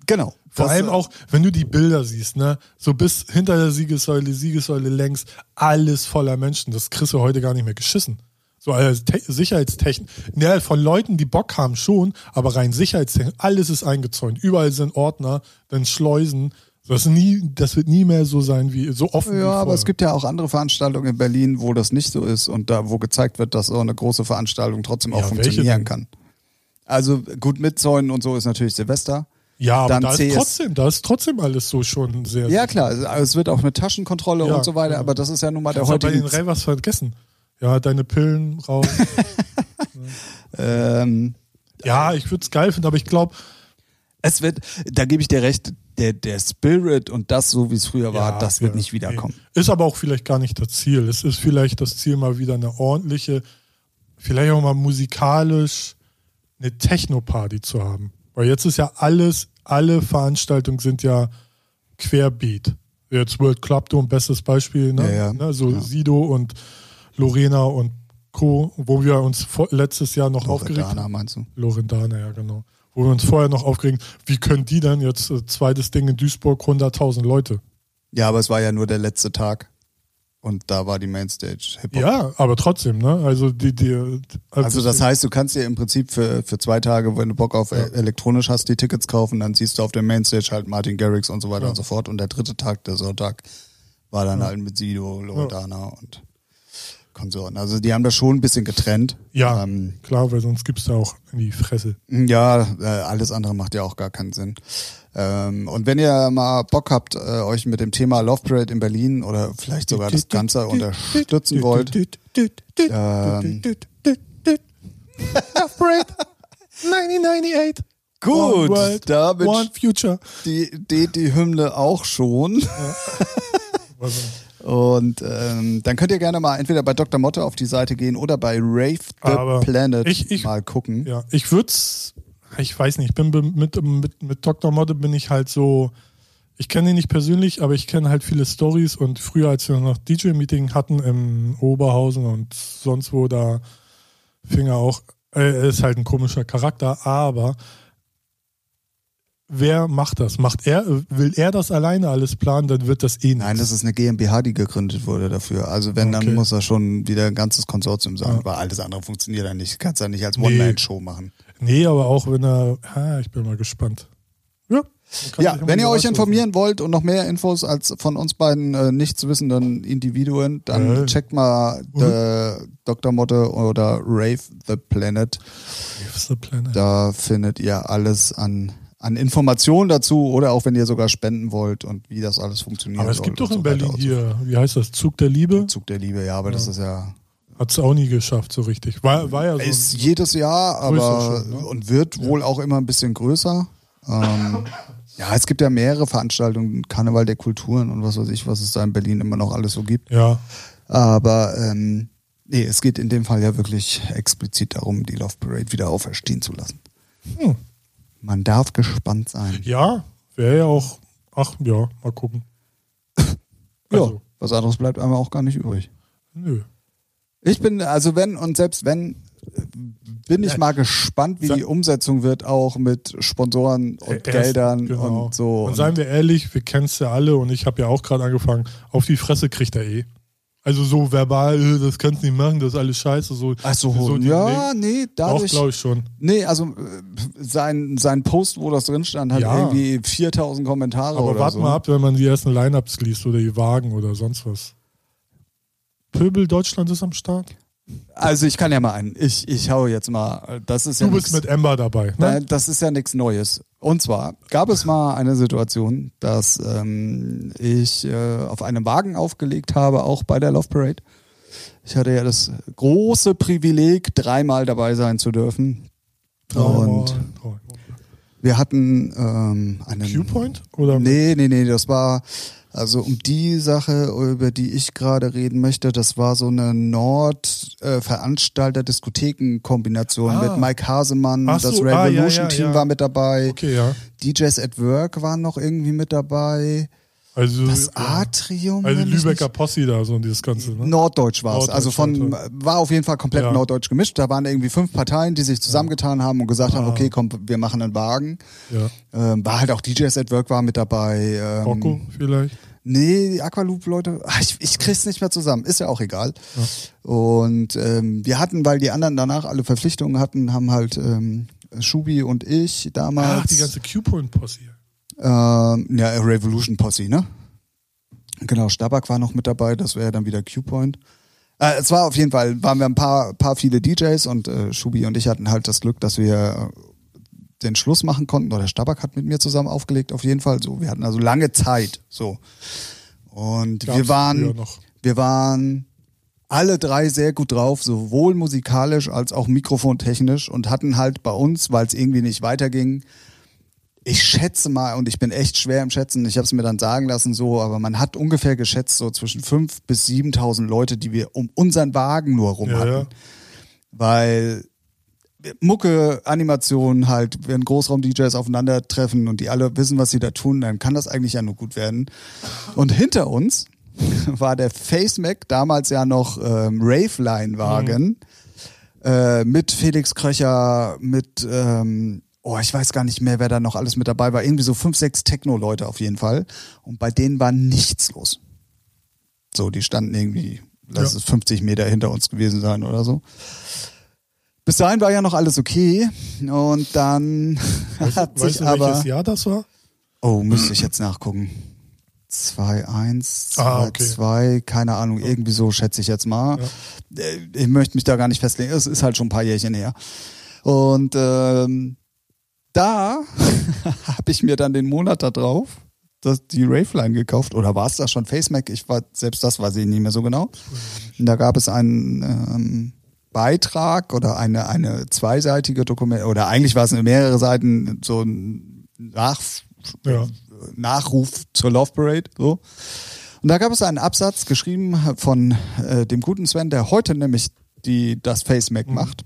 Genau.
Vor
Das,
allem auch, wenn du die Bilder siehst, ne? So bis hinter der Siegessäule, Siegessäule längs, alles voller Menschen. Das kriegst du heute gar nicht mehr geschissen. So als Te Sicherheitstechnik. Ne, von Leuten, die Bock haben, schon, aber rein Sicherheitstechnik, alles ist eingezäunt. Überall sind Ordner, dann Schleusen. Das, nie, das wird nie mehr so sein wie so offen.
Ja, aber es gibt ja auch andere Veranstaltungen in Berlin, wo das nicht so ist und da, wo gezeigt wird, dass so eine große Veranstaltung trotzdem auch
Ja,
funktionieren kann. Also gut mit Zäunen und so ist natürlich Silvester.
Ja, aber da ist, trotzdem, da ist trotzdem alles so schon sehr.
Ja klar, also es wird auch mit Taschenkontrolle
Ja,
und so weiter,
ja.
aber das ist ja nun mal der
Kannst du bei den
heutige.
Ravers vergessen. Ja, deine Pillen raus.
Ähm,
ja, ich würde es geil finden, aber ich glaube,
es wird, da gebe ich dir recht, der, der Spirit und das, so wie es früher war,
Ja,
das wird
ja,
nicht wiederkommen.
nee. Ist aber auch vielleicht gar nicht das Ziel. Es ist vielleicht das Ziel, mal wieder eine ordentliche, vielleicht auch mal musikalisch eine Techno-Party zu haben. Weil jetzt ist ja alles, alle Veranstaltungen sind ja querbeat. Jetzt World Club Dome, bestes Beispiel, ne?
Ja, ja.
ne? So
Ja.
Sido und Lorena und Co., wo wir uns vor, letztes Jahr noch aufgeregt haben.
meinst du?
Lorendana, ja, genau. Wo wir uns vorher noch aufgeregen, wie können die denn jetzt äh, zweites Ding in Duisburg 100.000 Leute?
Ja, aber es war ja nur der letzte Tag und da war die Mainstage Hip-Hop.
Ja, aber trotzdem, ne? Also die, die
Also das heißt, du kannst dir im Prinzip für, für zwei Tage, wenn du Bock auf
Ja.
elektronisch hast, die Tickets kaufen, dann siehst du auf der Mainstage halt Martin Garrix und so weiter
Ja.
und so fort. Und der dritte Tag, der Sonntag, war dann halt mit Sido, Loredana und Konsorten. Also die haben das schon ein bisschen getrennt.
Ja,
Ähm,
klar, weil sonst gibt's da auch in die Fresse.
ja, äh, alles andere macht ja auch gar keinen Sinn. Ähm, und wenn ihr mal Bock habt, äh, euch mit dem Thema Love Parade in Berlin oder vielleicht sogar das Ganze unterstützen wollt, ähm,
Love Parade 1998.
Gut,
World,
damit-
One Future.
die, die, die Hymne auch schon. Und ähm, dann könnt ihr gerne mal entweder bei Dr. Motte auf die Seite gehen oder bei Rave the
Aber
Planet
ich- ich-
mal gucken.
ja, ich würd's, ich weiß nicht, ich bin mit, mit, mit Dr. Modde bin ich halt so, ich kenne ihn nicht persönlich, aber ich kenne halt viele Stories und früher, als wir noch DJ-Meeting hatten im Oberhausen und sonst wo, da fing er auch, äh, er ist halt ein komischer Charakter, aber wer macht das? Macht er, will er das alleine alles planen, dann wird das eh nicht.
Nein, das ist eine GmbH, die gegründet wurde dafür. Also wenn,
Okay.
dann muss er schon wieder ein ganzes Konsortium sein,
Ja.
weil alles andere funktioniert ja nicht. Kannst ja nicht als
Nee.
One-Man-Show machen.
Nee, aber auch wenn er, ah, ich bin mal gespannt. Ja,
Ja, wenn ihr euch informieren wollt und noch mehr Infos als von uns beiden äh, nichts wissenden Individuen, dann
Äh.
checkt mal the Dr. Motte oder Rave the Planet.
What's the planet?
Da findet ihr alles an, an Informationen dazu oder auch wenn ihr sogar spenden wollt und wie das alles funktioniert.
Aber es gibt doch in Berlin hier, wie heißt das, Zug der Liebe?
Zug der Liebe, ja, aber das
Ja.
ist ja
Hat es auch nie geschafft, so richtig. War, war ja so.
Ist jedes Jahr, aber
schon, ne?
und wird wohl auch immer ein bisschen größer. Ähm, ja, es gibt ja mehrere Veranstaltungen, Karneval der Kulturen und was weiß ich, was es da in Berlin immer noch alles so gibt.
ja,
Aber ähm, nee, es geht in dem Fall ja wirklich explizit darum, die Love Parade wieder auferstehen zu lassen.
Hm.
Man darf gespannt sein.
ja wäre ja auch. Ach ja, mal gucken.
Ja,
Also,
was anderes bleibt einem auch gar nicht übrig.
nö.
Ich bin, also wenn und selbst wenn, äh, bin ich mal gespannt, wie die Umsetzung wird, auch mit Sponsoren und
Erst-
Geldern
genau.
und so.
Und seien wir ehrlich, wir kennen es ja alle und ich habe ja auch gerade angefangen. Auf die Fresse kriegt er eh. Also so verbal, äh, das kannst du nicht machen, das ist alles scheiße. So,
Ach so,
so
ja, nee,
Auch
dadurch.
glaube ich schon.
Nee, also äh, sein, sein Post, wo das drin stand, hat
Ja.
irgendwie 4000 Kommentare
Aber
oder
warte
so.
mal ab, wenn man die ersten Lineups liest oder die Wagen oder sonst was. Pöbel Deutschland ist am Start.
Also ich kann ja mal einen. Ich, ich hau jetzt mal. Das ist ja
Du bist
nix-
mit Ember dabei.
Nein,
Ne?
das ist ja nichts Neues. Und zwar gab es mal eine Situation, dass ähm, ich äh, auf einem Wagen aufgelegt habe, auch bei der Love Parade. Ich hatte ja das große Privileg, dreimal dabei sein zu dürfen. Und wir hatten ähm, einen.
Q-Point? Oder?
Nee, nee, nee, das war, also um die Sache, über die ich gerade reden möchte, das war so eine Nord-Veranstalter-Diskotheken-Kombination
Ah.
mit Mike Hasemann,
Ach so,
das
ah, ja,
Revolution-Team
ja, ja.
war mit dabei,
Okay, ja.
DJs at Work waren noch irgendwie mit dabei,
Also,
das
ja.
Atrium.
also Lübecker Posse da, so dieses Ganze. Ne?
Norddeutsch war es. Also von war auf jeden Fall komplett
Ja.
norddeutsch gemischt. Da waren irgendwie fünf Parteien, die sich zusammengetan haben und gesagt haben,
Ah.
okay, komm, wir machen einen Wagen.
Ja.
Ähm, war halt auch DJs at Work war mit dabei. Ähm,
Rocco vielleicht?
Nee, die Aqualoop-Leute, ich, ich krieg's nicht mehr zusammen, ist ja auch egal. Und ähm, wir hatten, weil die anderen danach alle Verpflichtungen hatten, haben halt ähm, Schubi und ich damals.
Ach, die ganze Q-Point-Posse.
Ähm, ja, Revolution Posse, ne? Genau, Stabak war noch mit dabei, das wäre dann wieder Q-Point. Äh, es war auf jeden Fall, waren wir ein paar, paar viele DJs und äh, Schubi und ich hatten halt das Glück, dass wir äh, den Schluss machen konnten. Oder Stabak hat mit mir zusammen aufgelegt, auf jeden Fall. So, wir hatten also lange Zeit. So. Und
Gab's
wir waren, wir waren alle drei sehr gut drauf, sowohl musikalisch als auch mikrofontechnisch und hatten halt bei uns, weil es irgendwie nicht weiterging, ich schätze mal, und ich bin echt schwer im Schätzen, ich habe es mir dann sagen lassen so, aber man hat ungefähr geschätzt so zwischen 5.000 bis 7.000 Leute, die wir um unseren Wagen nur rum
Ja,
hatten.
ja.
Weil Mucke, Animation halt, wenn Großraum-DJs aufeinandertreffen und die alle wissen, was sie da tun, dann kann das eigentlich ja nur gut werden. Und hinter uns war der FaceMac, damals ja noch ähm, Raveline-Wagen, äh, mit Felix Kröcher, mit, ähm, oh, ich weiß gar nicht mehr, wer da noch alles mit dabei war. Irgendwie so fünf, sechs Techno-Leute auf jeden Fall. Und bei denen war nichts los. So, die standen irgendwie, lass
Ja.
es 50 Meter hinter uns gewesen sein oder so. Bis dahin war ja noch alles okay. Und dann hat
Weißt
sich
du,
aber.
welches Jahr das war?
Oh, müsste ich jetzt nachgucken. 2-1, 2-2,
Ah, okay.
keine Ahnung, irgendwie so schätze ich jetzt mal. Äh, Ich möchte mich da gar nicht festlegen, es ist halt schon ein paar Jährchen her. Und ähm, da habe ich mir dann den Monat da drauf das, die Raveline gekauft. Oder war es da schon FaceMac? Ich war, selbst das weiß ich nicht mehr so genau. Und da gab es einen ähm, Beitrag oder eine, eine zweiseitige Dokument, oder eigentlich war es mehrere Seiten, so ein Nach,
Ja.
Nachruf zur Love Parade. So. Und da gab es einen Absatz geschrieben von äh, dem guten Sven, der heute nämlich die, das FaceMac macht.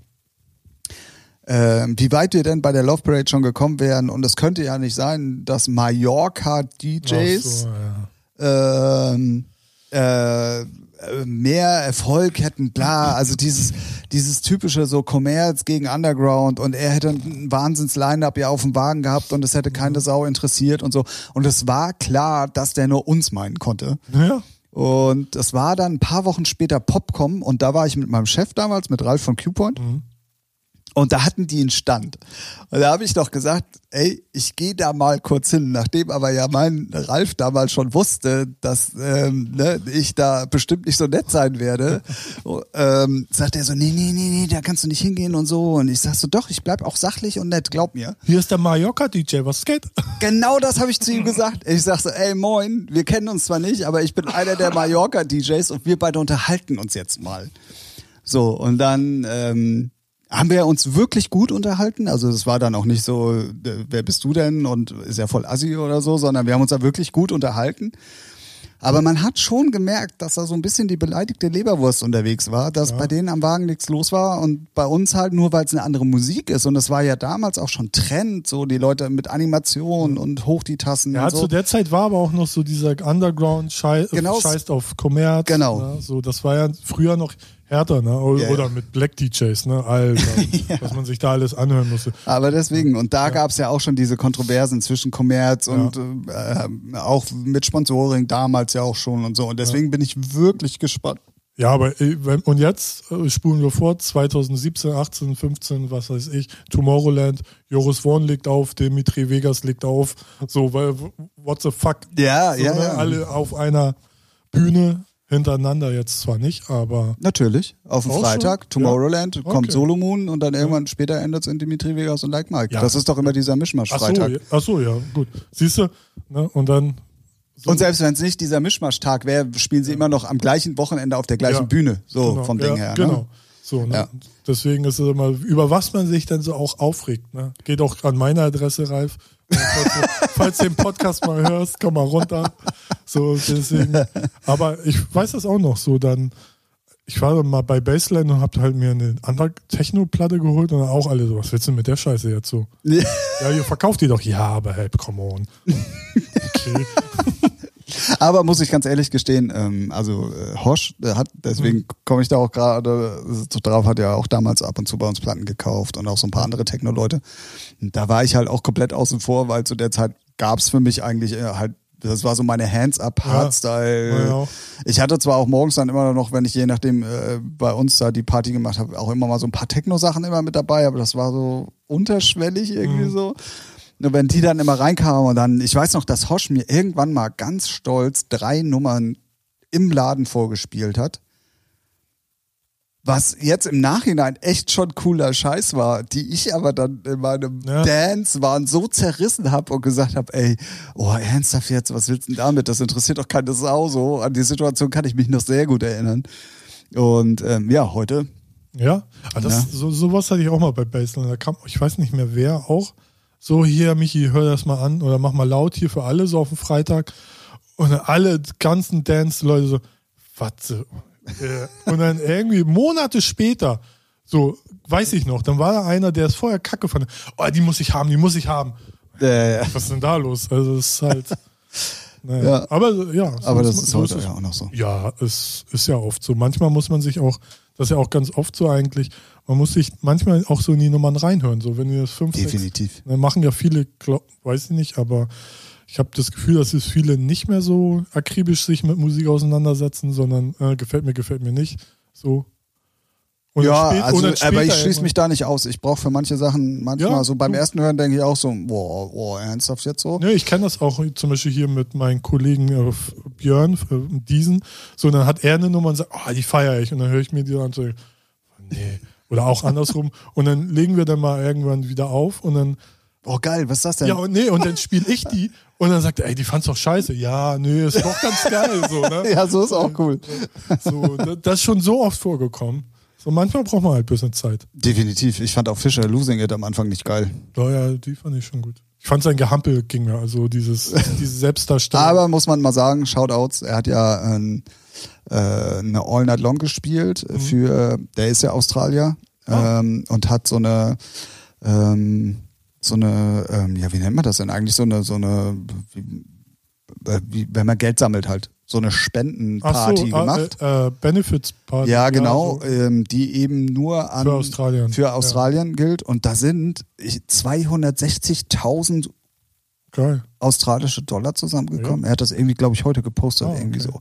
Ähm, wie weit wir denn bei der Love Parade schon gekommen wären. Und es könnte ja nicht sein, dass Mallorca DJs
Ach so, ja.
ähm, äh, mehr Erfolg hätten, bla, also dieses, dieses typische so Commerz gegen Underground und er hätte ein Wahnsinns-Line-Up ja auf dem Wagen gehabt und es hätte keine Sau interessiert und so. Und es war klar, dass der nur uns meinen konnte.
Ja.
Und das war dann ein paar Wochen später Popcom und da war ich mit meinem Chef damals, mit Ralf von Q-Point. Und da hatten die einen Stand. Und da habe ich doch gesagt, ey, ich gehe da mal kurz hin. Nachdem aber ja mein Ralf damals schon wusste, dass ähm, ne, ich da bestimmt nicht so nett sein werde, ähm, sagt er so, nee, nee, nee, nee, da kannst du nicht hingehen und so. Und ich sag so, doch, ich bleib auch sachlich und nett, glaub mir.
Hier ist der Mallorca-DJ, was geht?
Genau das habe ich zu ihm gesagt. Ich sag so, ey moin, wir kennen uns zwar nicht, aber ich bin einer der Mallorca-DJs und wir beide unterhalten uns jetzt mal. So, und dann ähm, haben wir uns wirklich gut unterhalten. Also es war dann auch nicht so, äh, wer bist du denn und ist ja voll assi oder so, sondern wir haben uns da wirklich gut unterhalten. Aber man hat schon gemerkt, dass da so ein bisschen die beleidigte Leberwurst unterwegs war, dass
Ja.
bei denen am Wagen nichts los war und bei uns halt nur, weil es eine andere Musik ist. Und das war ja damals auch schon Trend, so die Leute mit Animation und hoch die Tassen
Ja,
und so.
zu der Zeit war aber auch noch so dieser Underground Schei
Genau.
scheißt auf Kommerz.
Genau.
Ne? So, das war ja früher noch härter, ne? Oder,
Ja, ja.
mit Black DJs, ne? Alter, was man sich da alles anhören musste.
Aber deswegen, und da gab's ja auch schon diese Kontroversen zwischen Kommerz und äh, auch mit Sponsoring damals ja auch schon und so. Und deswegen bin ich wirklich gespannt.
Ja, aber äh, und jetzt äh, spulen wir vor, 2017, 18, 15, was weiß ich, Tomorrowland, Joris Vorn legt auf, Dimitri Vegas legt auf, so, weil, what the fuck?
Ja,
so,
ja,
ne?
ja.
Alle auf einer Bühne hintereinander jetzt zwar nicht, aber
Natürlich. Auf dem Freitag,
schon?
Tomorrowland, kommt
Okay.
Solo Moon und dann irgendwann später endet es in Dimitri Vegas und Like Mike.
Ja.
Das ist doch immer dieser
ach so,
Mischmasch-Freitag.
ja, ach so, ja, gut. Siehst du, ne? und dann so,
Und selbst wenn es nicht dieser Mischmasch-Tag wäre, spielen sie immer noch am gleichen Wochenende auf der gleichen
Ja.
Bühne. So
genau,
vom Ding
ja,
her.
Genau.
Ne?
So, ne?
Ja.
Deswegen ist es immer, über was man sich dann so auch aufregt. Ne? Geht auch an meine Adresse, Ralf. Falls du, falls du den Podcast mal hörst, komm mal runter. So, deswegen. Aber ich weiß das auch noch so, dann, ich war dann mal bei Baseline und hab halt mir eine andere Techno-Platte geholt und dann auch alle so, was willst du mit der Scheiße jetzt so? Ja, ihr verkauft die doch. Ja, aber hey, come on. Okay.
Aber muss ich ganz ehrlich gestehen, ähm, also äh, Hosch der hat, deswegen
Mhm.
komme ich da auch gerade so drauf, hat ja auch damals ab und zu bei uns Platten gekauft und auch so ein paar andere Techno-Leute. Da war ich halt auch komplett außen vor, weil zu der Zeit gab's für mich eigentlich äh, halt, das war so meine Hands-up-Hardstyle.
Ja, ja.
Ich hatte zwar auch morgens dann immer noch, wenn ich je nachdem äh, bei uns da die Party gemacht habe, auch immer mal so ein paar Techno-Sachen immer mit dabei, aber das war so unterschwellig irgendwie
Mhm.
so. Nur wenn die dann immer reinkamen und dann, ich weiß noch, dass Hosch mir irgendwann mal ganz stolz drei Nummern im Laden vorgespielt hat. Was jetzt im Nachhinein echt schon cooler Scheiß war, die ich aber dann in meinem
Ja.
Dance waren so zerrissen habe und gesagt habe, ey, oh ernsthaft jetzt, was willst du denn damit? Das interessiert doch keine Sau so. An die Situation kann ich mich noch sehr gut erinnern. Und ähm, ja, heute
Ja, aber das,
Ja.
So, sowas hatte ich auch mal bei Baseline. Da kam, ich weiß nicht mehr wer, auch so hier, Michi, hör das mal an oder mach mal laut hier für alle so auf dem Freitag. Und alle ganzen Dance-Leute so, was? so? Äh, Und dann irgendwie Monate später, so, weiß ich noch, dann war da einer, der es vorher kacke fand. Oh, die muss ich haben, die muss ich haben.
äh,
Was ist denn da los? Also, es ist halt. Naja.
Ja.
Aber ja. so
aber das ist
so
heute ja auch noch so.
Ja, es ist ja oft so. Manchmal muss man sich auch, das ist ja auch ganz oft so eigentlich, man muss sich manchmal auch so in die Nummern reinhören. So, wenn ihr das fünf, sechs,
Definitiv.
dann machen ja viele, weiß ich nicht, aber ich habe das Gefühl, dass es viele nicht mehr so akribisch sich mit Musik auseinandersetzen, sondern äh, gefällt mir, gefällt mir nicht. So.
Ja,
spät-
also, aber ich schließe mich da nicht aus. Ich brauche für manche Sachen manchmal
Ja,
so beim
du-
ersten Hören denke ich auch so, boah, boah, ernsthaft jetzt so?
Ja, ich kenne das auch zum Beispiel hier mit meinem Kollegen äh, Björn, äh, diesen. So, dann hat er eine Nummer und sagt, oh, die feiere ich. Und dann höre ich mir die an und so, nee. Oder auch andersrum. Und dann legen wir dann mal irgendwann wieder auf und dann,
Oh geil, was ist das denn?
ja, und nee, und dann spiele ich die und dann sagt er, ey, die fand's doch scheiße. Ja, nee, ist doch ganz geil. So, ne?
Ja, so ist auch cool.
so, da- das ist schon so oft vorgekommen. So, manchmal braucht man halt ein bisschen Zeit.
Definitiv. Ich fand auch Fischer Losing It am Anfang nicht geil.
Ja, ja, die fand ich schon gut. Ich fand sein Gehampel ging mir, also dieses, diese Selbstdarstellung.
Aber muss man mal sagen, Shoutouts, er hat ja ähm, äh, eine All Night Long gespielt
Mhm.
für, der ist ja Australier
Ah.
ähm, und hat so eine ähm, so eine, ähm, ja, wie nennt man das denn eigentlich? So eine, so eine, wie, äh, wie, wenn man Geld sammelt halt, so eine Spendenparty
so,
gemacht.
Äh, äh, Benefits Party.
Ja, genau,
so.
ähm, die eben nur an
Für Australien.
für Australien gilt und da sind ich- 260.000
Geil.
australische Dollar zusammengekommen. Er hat das irgendwie, glaube ich, heute gepostet,
Ah,
irgendwie
okay.
so.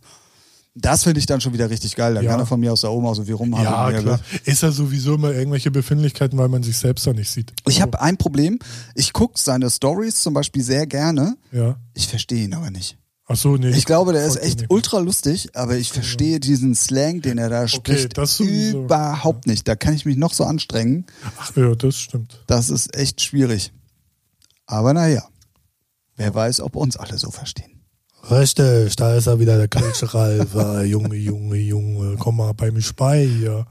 Das finde ich dann schon wieder richtig geil. Da
Ja.
kann er von mir aus da oben auch so wie rumhaben.
Ja,
er
klar. Ist ja sowieso immer irgendwelche Befindlichkeiten, weil man sich selbst da nicht sieht.
Ich habe ein Problem. Ich gucke seine Stories zum Beispiel sehr gerne.
Ja.
Ich verstehe ihn aber nicht.
Ach so, nee.
Ich glaube, der ist echt ultra lustig, aber ich verstehe diesen Slang, den er da spricht,
das sowieso.
überhaupt nicht. Da kann ich mich noch so anstrengen.
Ach ja, das stimmt.
Das ist echt schwierig. Aber naja, wer weiß, ob uns alle so verstehen.
Richtig, da ist er wieder, der Kölsche Ralf. Junge, Junge, Junge, komm mal bei mir bei hier.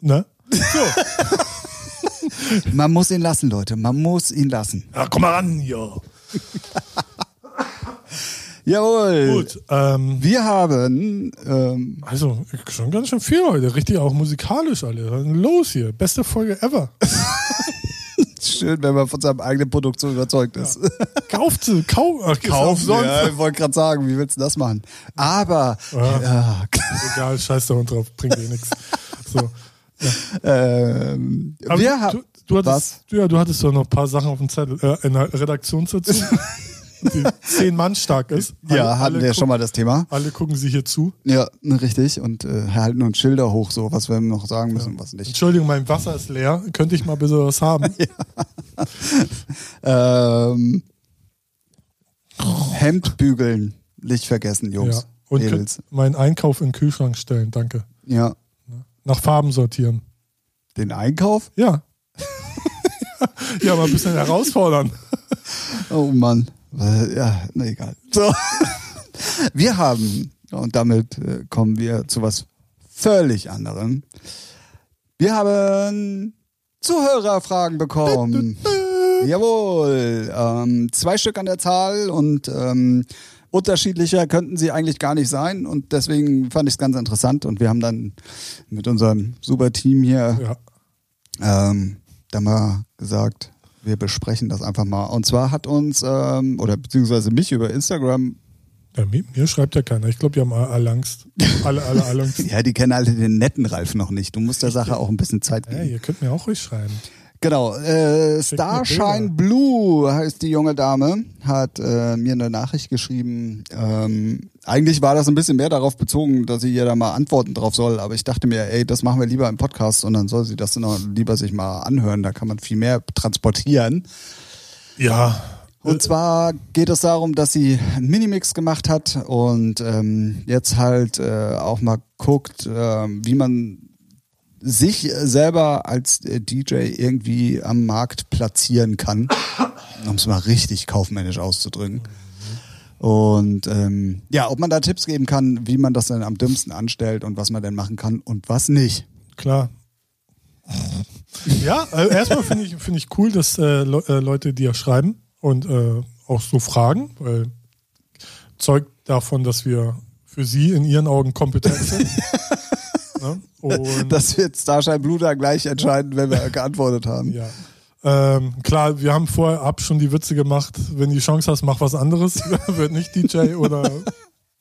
Ne?
Man muss ihn lassen, Leute. Man muss ihn lassen.
Ja, komm mal ran, ja.
Jawohl.
Gut, ähm,
Wir haben ähm,
also schon ganz schön viel heute. Richtig auch musikalisch alle. Was Los hier. Beste Folge ever.
schön, wenn man von seinem eigenen Produkt so überzeugt ist.
Kauft sie, kauf, ach, kauf sonst.
Ja, ich wollte gerade sagen, wie willst du das machen? Aber ja.
Egal, scheiß da drauf, bringt eh nichts. So.
ähm,
Aber
wir
du,
haben
du, du, hattest, du, ja, du hattest doch noch ein paar Sachen auf dem Zettel, äh, in der Redaktionssitzung, die zehn Mann stark ist.
ja, hatten wir ja schon mal das Thema.
Alle gucken sie hier zu.
Ja, richtig. Und äh, halten uns Schilder hoch, so was wir noch sagen müssen, was nicht.
Entschuldigung, mein Wasser ist leer. Könnte ich mal bitte was haben?
Ähm, Hemd bügeln, nicht vergessen, Jungs.
Ja. Und
Mädels.
meinen Einkauf in den Kühlschrank stellen, danke.
Ja.
Nach Farben sortieren.
Den Einkauf?
Ja. ja, mal ein bisschen herausfordern.
Oh Mann. Äh, Ja, na egal. So. Wir haben, und damit äh, kommen wir zu was völlig anderem. Wir haben Zuhörerfragen bekommen. Jawohl. Ähm, zwei Stück an der Zahl und ähm, unterschiedlicher könnten sie eigentlich gar nicht sein. Und deswegen fand ich es ganz interessant. Und wir haben dann mit unserem super Team hier
Ja.
ähm, dann mal gesagt, wir besprechen das einfach mal. Und zwar hat uns, ähm, oder beziehungsweise mich über Instagram,
Ja, mir, mir schreibt ja keiner. Ich glaube, die haben alle Angst. Alle, alle, alle Angst.
ja, die kennen alle den netten Ralf noch nicht. Du musst der Sache auch ein bisschen Zeit
Ja,
geben.
ihr könnt mir auch ruhig schreiben.
Genau, äh, Starshine Blue heißt die junge Dame, hat äh, mir eine Nachricht geschrieben. Ähm, eigentlich war das ein bisschen mehr darauf bezogen, dass sie ihr da mal antworten drauf soll, aber ich dachte mir, ey, das machen wir lieber im Podcast und dann soll sie das noch lieber sich mal anhören, da kann man viel mehr transportieren.
Ja.
Und zwar geht es darum, dass sie einen Minimix gemacht hat und ähm, jetzt halt äh, auch mal guckt, ähm, wie man sich selber als äh, DJ irgendwie am Markt platzieren kann, um es mal richtig kaufmännisch auszudrücken. Und ähm, ja, ob man da Tipps geben kann, wie man das dann am dümmsten anstellt und was man denn machen kann und was nicht.
Klar. Ja, also erstmal finde ich, finde ich cool, dass äh, Le äh, Leute dir schreiben und äh, auch so fragen, weil zeugt davon, dass wir für sie in ihren Augen kompetent sind. ne?
Das wird Starshine Blue da gleich entscheiden, wenn wir geantwortet haben.
ja. Ähm, klar, wir haben vorher ab schon die Witze gemacht, wenn du die Chance hast, mach was anderes, wird nicht DJ oder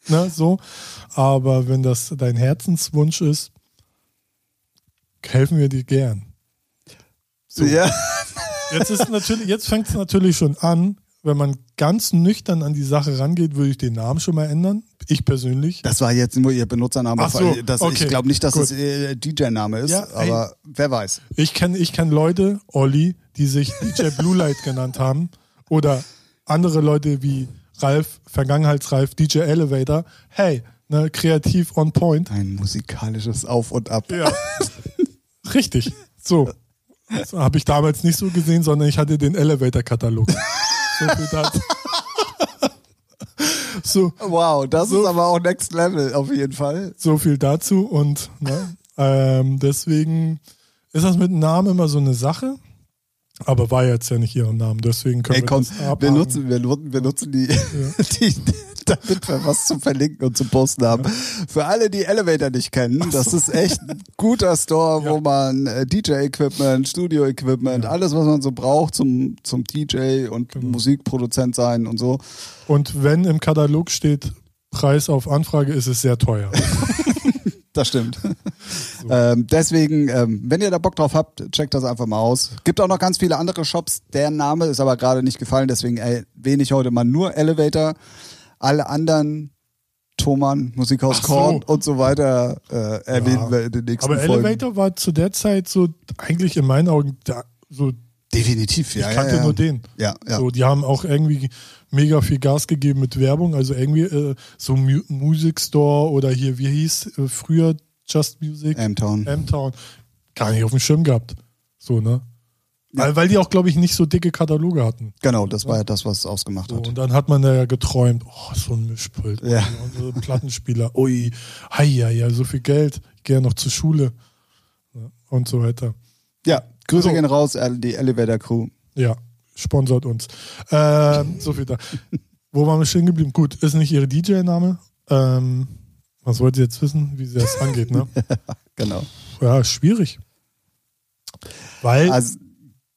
ne, so. Aber wenn das dein Herzenswunsch ist, helfen wir dir gern. So.
Ja.
Jetzt ist natürlich, jetzt fängt es natürlich schon an, wenn man ganz nüchtern an die Sache rangeht, würde ich den Namen schon mal ändern. Ich persönlich.
Das war jetzt nur ihr Benutzername.
Ach so,
das,
okay,
Ich glaube nicht, dass es ihr DJ-Name ist,
Ja, ey.
aber wer weiß.
Ich kenne ich kenn Leute, Olli, die sich DJ Blue Light genannt haben. Oder andere Leute wie Ralf, Vergangenheitsralf, DJ Elevator. Hey, ne, kreativ on point.
Ein musikalisches Auf und Ab.
Ja. Richtig. So. Das habe ich damals nicht so gesehen, sondern ich hatte den Elevator-Katalog. Viel dazu. So,
Wow, das
So-
ist aber auch Next Level auf jeden Fall.
so viel dazu. Und ne, ähm, deswegen ist das mit Namen immer so eine Sache. Aber war jetzt ja nicht ihren Namen, deswegen können
Ey,
wir
komm,
das
wir
abhaken.
nutzen, wir, nutzen- wir nutzen die, die, damit wir was zum Verlinken und zum Posten haben. Für alle, die Elevator nicht kennen, das ist echt ein guter Store, wo man äh, DJ-Equipment, Studio-Equipment, alles, was man so braucht zum, zum DJ und
Genau.
Musikproduzent sein und so.
Und wenn im Katalog steht Preis auf Anfrage, ist es sehr teuer.
Das stimmt. ähm, deswegen, ähm, wenn ihr da Bock drauf habt, checkt das einfach mal aus. Gibt auch noch ganz viele andere Shops. Der Name ist aber gerade nicht gefallen, deswegen erwähne ich heute mal nur Elevator. Alle anderen, Thomann, Musikhaus
so.
Korn und so weiter, äh, erwähnen
Ja.
wir in den nächsten
Aber
Folgen.
Elevator war zu der Zeit so eigentlich in meinen Augen da, so
Definitiv, ja.
ich kannte
ja, ja.
nur den.
Ja, ja.
So, die haben auch irgendwie mega viel Gas gegeben mit Werbung. Also irgendwie äh, so Mu Music Store oder hier, wie hieß äh, früher Just Music?
M-Town.
M-Town. Gar nicht auf dem Schirm gehabt. So, ne? Weil, weil die auch, glaube ich, nicht so dicke Kataloge hatten.
Genau, das war ja das, was es ausgemacht
So,
hat.
und dann hat man da ja geträumt, oh, so ein Mischpult.
Ja.
Und so ein Plattenspieler. Ui, hei, ja, ja, so viel Geld. Ich gehe ja noch zur Schule. Ja. und so weiter.
Ja, Grüße
So.
gehen raus, die Elevator Crew.
Ja, sponsert uns. Ähm, so viel da. Wo waren wir stehen geblieben? Gut, ist nicht ihre DJ-Name. Ähm, was wollt ihr jetzt wissen, wie sie das angeht, ne?
Genau.
Ja, schwierig. Weil,
Also,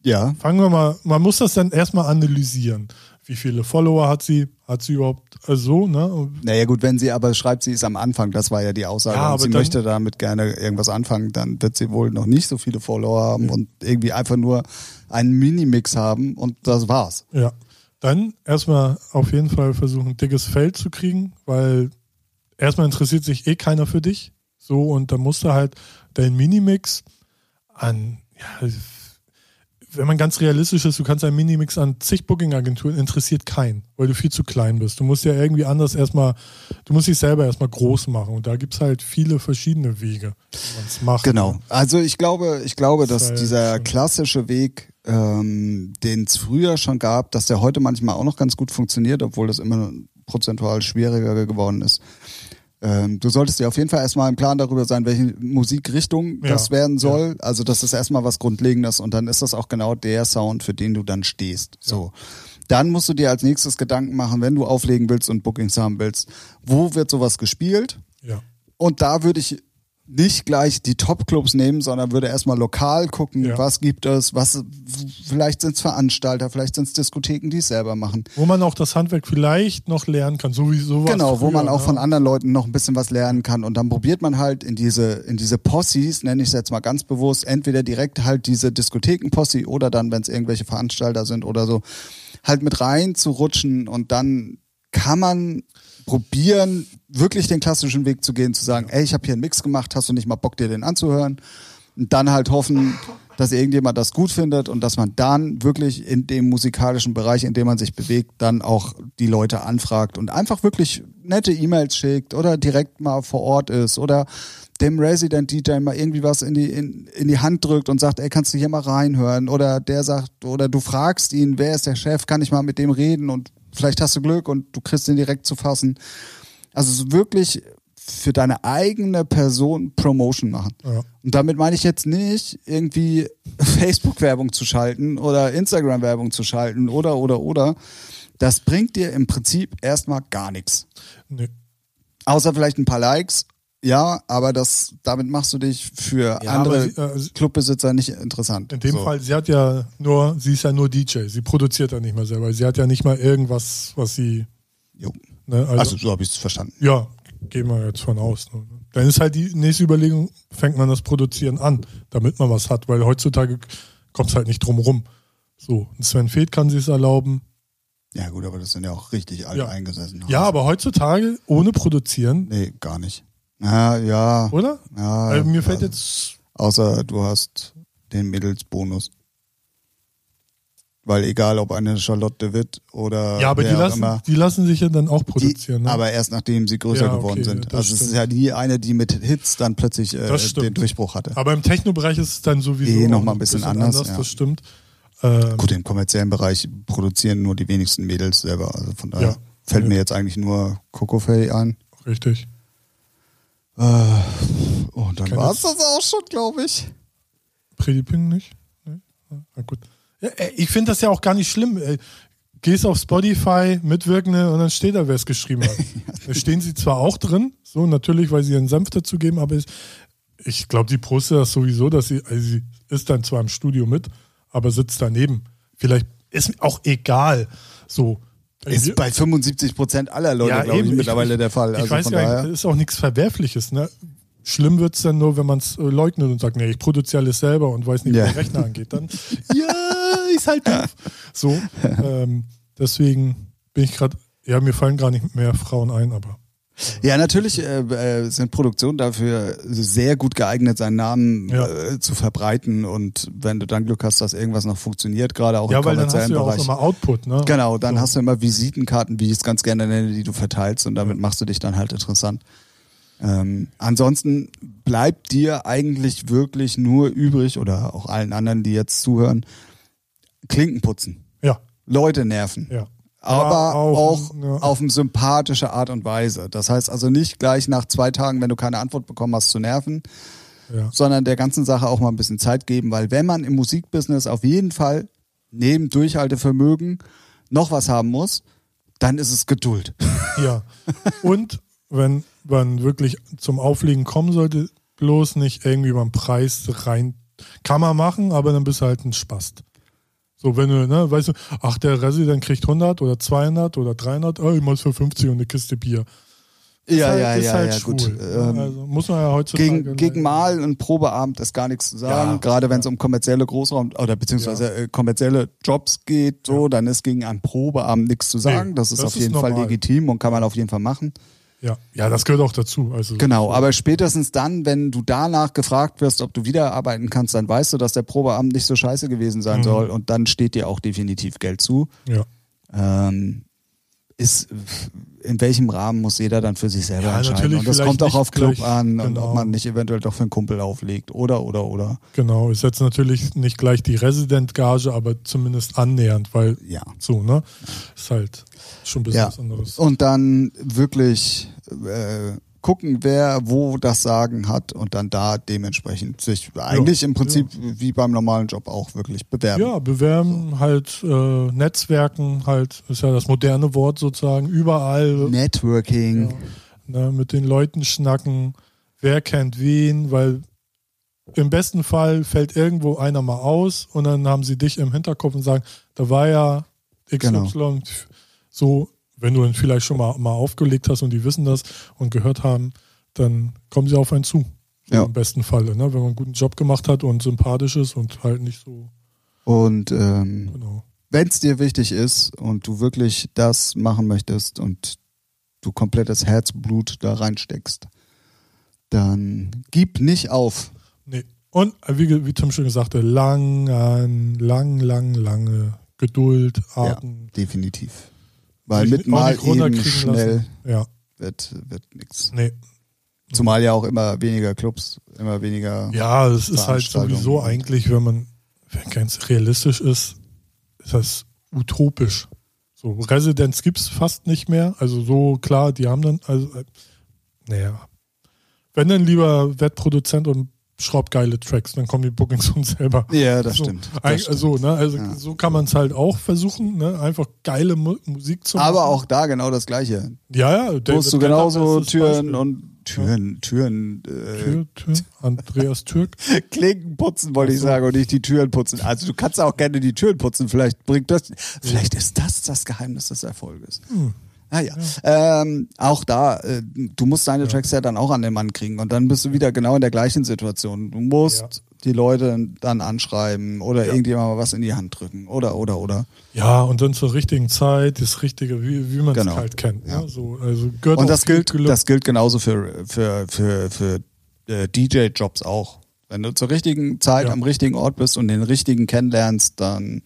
ja,
fangen wir mal, man muss das dann erstmal analysieren. Wie viele Follower hat sie? Hat sie überhaupt äh, so, ne?
naja gut, wenn sie aber schreibt, sie ist am Anfang, das war ja die Aussage,
Ja,
und sie möchte damit gerne irgendwas anfangen, dann wird sie wohl noch nicht so viele Follower haben und irgendwie einfach nur einen Minimix haben und das war's.
Ja. Dann erstmal auf jeden Fall versuchen, ein dickes Feld zu kriegen, weil erstmal interessiert sich eh keiner für dich. So, und dann musst du halt deinen Minimix an, ja, wenn man ganz realistisch ist, du kannst einen Minimix an zig Booking-Agenturen, interessiert keinen, weil du viel zu klein bist. Du musst ja irgendwie anders erstmal, du musst dich selber erstmal groß machen. Und da gibt es halt viele verschiedene Wege, wie man es macht.
Genau. Also ich glaube, ich glaube, dass
Weil
dieser klassische Weg, ähm, den es früher schon gab, dass der heute manchmal auch noch ganz gut funktioniert, obwohl das immer prozentual schwieriger geworden ist. Ähm, du solltest dir auf jeden Fall erstmal im Plan darüber sein, welche Musikrichtung
Ja,
das werden soll. Also das ist erstmal was Grundlegendes und dann ist das auch genau der Sound, für den du dann stehst. So. Dann musst du dir als nächstes Gedanken machen, wenn du auflegen willst und Bookings haben willst, wo wird sowas gespielt?
Ja.
Und da würde ich nicht gleich die Top-Clubs nehmen, sondern würde erstmal lokal gucken,
Ja.
was gibt es, was vielleicht sind es Veranstalter, vielleicht sind es Diskotheken, die es selber machen.
Wo man auch das Handwerk vielleicht noch lernen kann, so wie sowas.
Genau, wo
früher,
man auch
ne?
von anderen Leuten noch ein bisschen was lernen kann. Und dann probiert man halt in diese, in diese Possis, nenne ich es jetzt mal ganz bewusst, entweder direkt halt diese Diskotheken-Possi oder dann, wenn es irgendwelche Veranstalter sind oder so, halt mit rein zu rutschen und dann kann man probieren, wirklich den klassischen Weg zu gehen, zu sagen, ey, ich habe hier einen Mix gemacht, hast du nicht mal Bock, dir den anzuhören? Und dann halt hoffen, dass irgendjemand das gut findet und dass man dann wirklich in dem musikalischen Bereich, in dem man sich bewegt, dann auch die Leute anfragt und einfach wirklich nette E-Mails schickt oder direkt mal vor Ort ist oder dem Resident DJ mal irgendwie was in die, in, in die Hand drückt und sagt, ey, kannst du hier mal reinhören? Oder der sagt, oder du fragst ihn, wer ist der Chef, kann ich mal mit dem reden und vielleicht hast du Glück und du kriegst ihn direkt zu fassen. Also so wirklich für deine eigene Person Promotion machen.
Ja.
Und damit meine ich jetzt nicht irgendwie Facebook-Werbung zu schalten oder Instagram-Werbung zu schalten oder, oder, oder. Das bringt dir im Prinzip erstmal gar nichts.
Nee.
Außer vielleicht ein paar Likes. Ja, aber das, damit machst du dich für
Ja,
andere
aber sie- äh,
Clubbesitzer nicht interessant.
In dem
so.
Fall, sie hat ja nur, sie ist ja nur DJ. Sie produziert ja nicht mehr selber. Sie hat ja nicht mal irgendwas, was sie.
Jo.
Ne, also,
Also so habe ich es verstanden.
ja, gehen wir jetzt von aus. Ne? Dann ist halt die nächste Überlegung, fängt man das Produzieren an, damit man was hat, weil heutzutage kommt es halt nicht drum rum. So, Sven Feth kann sich es erlauben.
Ja gut, aber das sind ja auch richtig alt
Ja.
eingesessen.
Ja, aber heutzutage ohne Produzieren,
Nee, gar nicht. Ja, ja.
oder?
ja
Also mir fällt
also,
jetzt,
Außer du hast den Mädelsbonus. Weil egal, ob eine Charlotte de Witt oder
ja, aber die lassen,
immer,
die lassen sich ja dann auch
die,
produzieren. ne?
aber erst nachdem sie größer
Ja, okay,
geworden sind.
das
Also es ist
stimmt.
ja nie eine, die mit Hits dann plötzlich äh,
stimmt.
den Durchbruch hatte.
Aber im Techno-Bereich ist es dann sowieso
Eh, noch
auch
mal ein bisschen anders, ja.
das stimmt. Ähm,
Gut, im kommerziellen Bereich produzieren nur die wenigsten Mädels selber. Also von daher
Ja.
fällt mir jetzt eigentlich nur Coco Fay ein.
richtig.
Äh, und dann war es
das.
auch schon, glaube ich.
Pretty Pink nicht? Nee? Na gut. Ja, ey, ich finde das ja auch gar nicht schlimm. Ey. Gehst auf Spotify, Mitwirkende und dann steht da, wer es geschrieben hat. da stehen sie zwar auch drin, so natürlich, weil sie ihren Senf dazugeben, aber ich, ich glaube, die postet das sowieso, dass sie, also sie ist dann zwar im Studio mit, aber sitzt daneben. Vielleicht ist auch egal. So.
Ist bei 75 Prozent aller Leute, glaube ich, mittlerweile der Fall.
Ich
Also
weiß gar
daher.
nicht, ist auch nichts Verwerfliches. Ne? Schlimm wird es dann nur, wenn man es äh, leugnet und sagt, nee, ich produziere alles selber und weiß nicht,
Ja.
wie der Rechner angeht. Dann, ja, ist halt doof. So, ähm, deswegen bin ich gerade, ja, mir fallen gar nicht mehr Frauen ein, aber
Ja, natürlich äh, äh, sind Produktionen dafür sehr gut geeignet, seinen Namen
Ja.
äh, zu verbreiten. Und wenn du dann Glück hast, dass irgendwas noch funktioniert, gerade auch
ja,
im
weil dann hast
kommerziellen
du ja auch
Bereich.
immer Output, ne?
Genau, dann
So.
hast du immer Visitenkarten, wie ich es ganz gerne nenne, die du verteilst und damit machst du dich dann halt interessant. Ähm, ansonsten bleibt dir eigentlich wirklich nur übrig oder auch allen anderen, die jetzt zuhören, Klinken putzen,
Ja,
Leute nerven.
ja.
Aber auch,
ja.
auf eine sympathische Art und Weise. Das heißt also nicht gleich nach zwei Tagen, wenn du keine Antwort bekommen hast, zu nerven,
Ja.
sondern der ganzen Sache auch mal ein bisschen Zeit geben, weil wenn man im Musikbusiness auf jeden Fall neben Durchhaltevermögen noch was haben muss, dann ist es Geduld.
Ja. Und wenn man wirklich zum Auflegen kommen sollte, bloß nicht irgendwie beim Preis rein. Kann man machen, aber dann bist du halt ein Spast. So, wenn du, ne, weißt du, ach, der Resident kriegt 100 oder 200 oder 300, oh, mach's für 50 und eine Kiste Bier. Ist
Ja,
halt,
ja, ja,
halt
ja,
schwul.
gut.
ne?
Ähm,
also muss man ja heutzutage.
Gegen, gegen Mal und Probeabend ist gar nichts zu sagen.
Ja,
Gerade wenn es um kommerzielle Großraum oder beziehungsweise äh, kommerzielle Jobs geht, so, dann ist gegen einen Probeabend nichts zu sagen.
Nee,
das ist
das
auf
ist
jeden Fall
normal.
legitim und kann man auf jeden Fall machen.
Ja. ja, das gehört auch dazu. Also,
Genau, aber spätestens dann, wenn du danach gefragt wirst, ob du wieder arbeiten kannst, dann weißt du, dass der Probeabend nicht so scheiße gewesen sein
Mhm.
soll und dann steht dir auch definitiv Geld zu.
Ja.
Ähm, ist in welchem Rahmen muss jeder dann für sich selber
Ja,
entscheiden. Und das kommt auch auf Club an und
genau.
ob man nicht eventuell doch für einen Kumpel auflegt oder oder oder.
Genau, ist jetzt natürlich nicht gleich die Resident-Gage, aber zumindest annähernd, weil
Ja.
so, ne? Ist halt schon ein bisschen
Ja.
was anderes.
Und dann wirklich äh, gucken, wer wo das Sagen hat und dann da dementsprechend sich eigentlich im Prinzip wie beim normalen Job auch wirklich bewerben.
Ja, bewerben, halt äh, Netzwerken, halt, ist ja das moderne Wort sozusagen, überall
Networking.
ne, mit den Leuten schnacken, wer kennt wen, weil im besten Fall fällt irgendwo einer mal aus und dann haben sie dich im Hinterkopf und sagen, da war ja XY
Genau.
so, wenn du ihn vielleicht schon mal, mal aufgelegt hast und die wissen das und gehört haben, dann kommen sie auf einen zu. So
Ja.
Im besten Falle, ne? wenn man einen guten Job gemacht hat und sympathisch ist und halt nicht so,
Und ähm,
genau.
wenn es dir wichtig ist und du wirklich das machen möchtest und du komplettes Herzblut da reinsteckst, dann gib nicht auf.
Nee. Und äh, wie, wie Tim schon gesagt hat, lang, an- lang, lang, lange Geduld, Arten.
Definitiv. Weil mit mal eben schnell
lassen. Ja,
wird, wird nichts.
nee.
Zumal ja auch immer weniger Clubs, immer weniger.
Ja, es ist halt sowieso eigentlich, wenn man, wenn ganz realistisch ist, ist das utopisch. So, Residenz gibt's fast nicht mehr. Also so klar, die haben dann, also, äh, naja. Wenn dann lieber Wettproduzent und schraubt geile Tracks, dann kommen die Bookings von selber.
Ja, das
so,
stimmt. Das
Eig-
stimmt.
So, ne? Also
Ja.
so kann man es halt auch versuchen, ne? Einfach geile Mu Musik zu machen.
Aber auch da genau das Gleiche.
ja, ja, David
du genauso Türen
Beispiel.
und Türen, Türen, äh,
Tür, Tür, Andreas Türk.
Klinken putzen, wollte ich sagen, und nicht die Türen putzen. Also du kannst auch gerne die Türen putzen. Vielleicht bringt das, vielleicht ist das das Geheimnis des Erfolges.
Hm.
Ah ja. Ähm, auch da, äh, du musst deine Tracks ja dann auch an den Mann kriegen und dann bist du wieder genau in der gleichen Situation. Du musst
Ja.
die Leute dann anschreiben oder irgendjemand mal was in die Hand drücken oder oder oder.
Ja, und dann zur richtigen Zeit, das Richtige, wie, wie man es
Genau.
halt kennt.
Ja.
Ne? So, also gehört
Und das gilt,
Glück.
das gilt genauso für, für, für, für äh, DJ-Jobs auch. Wenn du zur richtigen Zeit
Ja.
am richtigen Ort bist und den richtigen kennenlernst, dann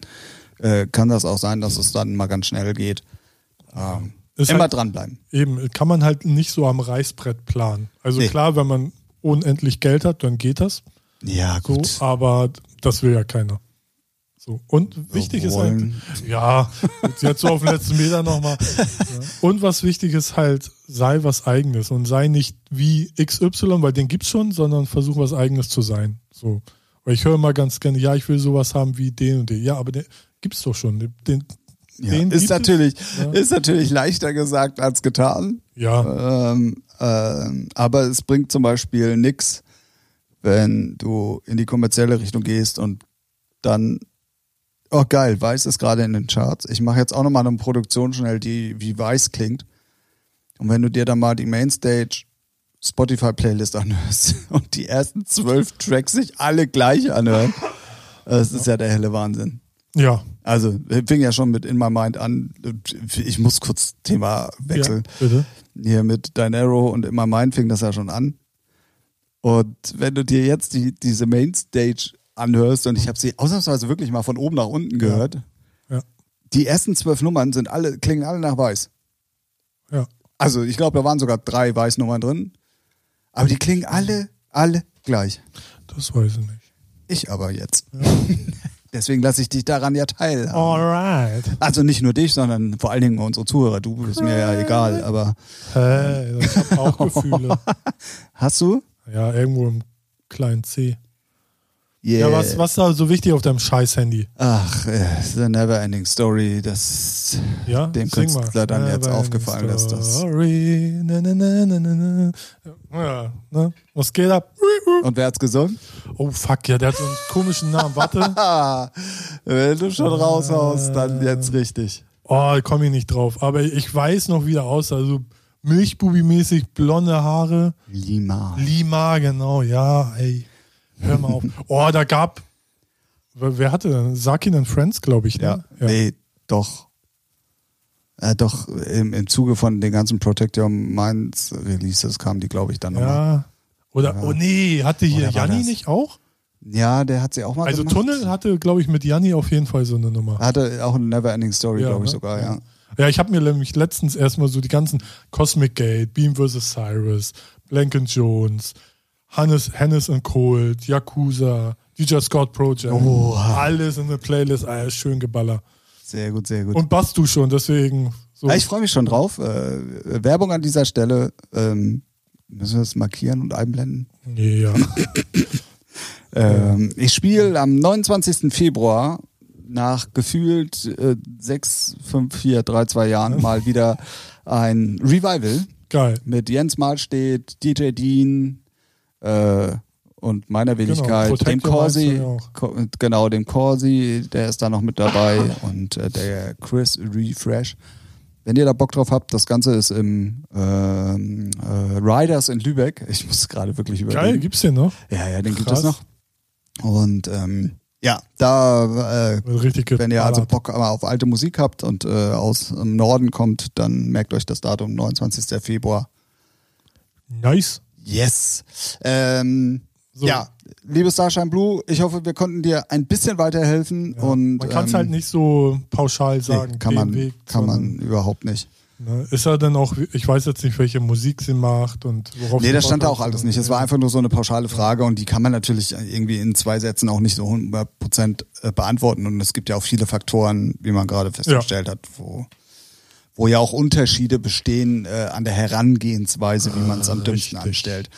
äh, kann das auch sein, dass es dann mal ganz schnell geht. Ähm,
Ist
immer
halt-
dranbleiben.
Eben, kann man halt nicht so am Reißbrett planen. Also
Nee.
klar, wenn man unendlich Geld hat, dann geht das.
Ja,
So, aber das will ja keiner. So. Und wichtig ist halt, ja, jetzt so auf den letzten Meter nochmal. Ja. Und was wichtig ist halt, sei was eigenes und sei nicht wie XY, weil den gibt's schon, sondern versuch was eigenes zu sein. So. Weil ich höre immer ganz gerne, ja, ich will sowas haben wie den und den. Ja, aber den gibt's doch schon. Den,
Ja, ist natürlich,
Ja.
ist natürlich leichter gesagt als getan.
Ja,
Ähm, ähm, aber es bringt zum Beispiel nix, wenn du in die kommerzielle Richtung gehst und dann, oh geil, Weiß ist gerade in den Charts. Ich mache jetzt auch nochmal eine Produktion schnell, die wie Weiß klingt. Und wenn du dir dann mal die Mainstage Spotify-Playlist anhörst und die ersten zwölf Tracks sich alle gleich anhören, das ist ja der helle Wahnsinn.
Ja.
Also, fing ja schon mit In My Mind an. Ich muss kurz Thema wechseln
Ja, bitte.
hier mit Dinero und In My Mind fing das ja schon an. Und wenn du dir jetzt die, diese Mainstage anhörst, und ich habe sie ausnahmsweise wirklich mal von oben nach unten gehört,
Ja.
die ersten zwölf Nummern sind alle, klingen alle nach Weiß.
Ja.
Also ich glaube, da waren sogar drei Weißnummern drin. Aber die klingen alle, alle gleich.
Das weiß ich nicht.
Ich aber jetzt. Deswegen lasse ich dich daran ja teilhaben.
Alright.
Also nicht nur dich, sondern vor allen Dingen unsere Zuhörer. Du bist mir ja egal, aber
Hey, ich habe auch Gefühle.
hast du?
Ja, irgendwo im kleinen C.
Yeah.
Ja, was, was ist da so wichtig auf deinem Scheiß-Handy?
Ach, äh, The Never Ending Story, das
Ja,
dem
sing mal.
Künstler dann jetzt
Never
aufgefallen
ending
ist. Das.
Na, na, na, na, na. Ja, ne? Was geht ab?
Und wer hat's gesungen?
Oh fuck, ja, der hat so einen komischen Namen. Warte.
Ah, wenn du schon raushaust, dann jetzt richtig.
Oh, ich komme hier nicht drauf. Aber ich weiß noch, wie der aussah. Also Milchbubi-mäßig, blonde Haare.
Lima.
Lima, genau, ja, ey. Hör mal auf. Oh, da gab. Wer hatte denn? Sakin and Friends, glaube ich,
Ja.
ne?
Nee, doch. Äh, doch, im, im Zuge von den ganzen Protect Your Minds Releases kamen die, glaube ich, dann nochmal.
Ja. Oder,
Ja.
oh nee, hatte hier Janni nicht auch?
Ja, der hat sie auch mal
Also
gemacht.
Tunnel hatte, glaube ich, mit Janni auf jeden Fall so eine Nummer.
Hatte auch eine Never Ending Story,
Ja,
glaube ich
ne?
sogar, ja.
Ja, ich habe mir nämlich letztens erstmal so die ganzen Cosmic Gate, Beam vs. Cyrus, Blank and Jones, Hannes, Hennes and Cold, Yakuza, DJ Scott Project,
Oh.
alles in der Playlist, alles schön geballer.
Sehr gut, sehr gut.
Und Bass du schon, deswegen so.
Ja, ich freue mich schon drauf. Äh, Werbung an dieser Stelle. Ähm, müssen wir das markieren und einblenden?
ja.
Ähm, ich spiele am 29. Februar nach gefühlt äh, 6, 5, 4, 3, 2 Jahren mal wieder ein Revival
Geil.
mit Jens Mahlstedt, DJ Dean äh, und meiner Wenigkeit,
Protect
dem Corsi, genau, dem Corsi, der ist da noch mit dabei und äh, der Chris Refresh. Wenn ihr da Bock drauf habt, das Ganze ist im ähm, äh, Riders in Lübeck. Ich muss gerade wirklich überlegen.
Geil, gibt's den noch?
Ja, ja, den gibt
Krass.
es noch. Und ähm, ja, da, äh, wenn ihr also. Bock auf alte Musik habt und äh, aus dem Norden kommt, dann merkt euch das Datum, 29. Februar.
Nice.
Yes. Ähm,
So.
Ja, liebes Starshine Blue, ich hoffe, wir konnten dir ein bisschen weiterhelfen.
Ja,
und,
man kann es
ähm,
halt nicht so pauschal sagen.
nee, kann, man,
Weg,
kann man überhaupt nicht.
Ne, ist er dann auch, ich weiß jetzt nicht, welche Musik sie macht und worauf
Nee, das stand da auch alles nicht. Es war einfach nur so eine pauschale Frage und die kann man natürlich irgendwie in zwei Sätzen auch nicht so 100% äh, beantworten. Und es gibt ja auch viele Faktoren, wie man gerade festgestellt hat, wo, wo ja auch Unterschiede bestehen äh, an der Herangehensweise, wie man es am dümmsten
richtig.
anstellt.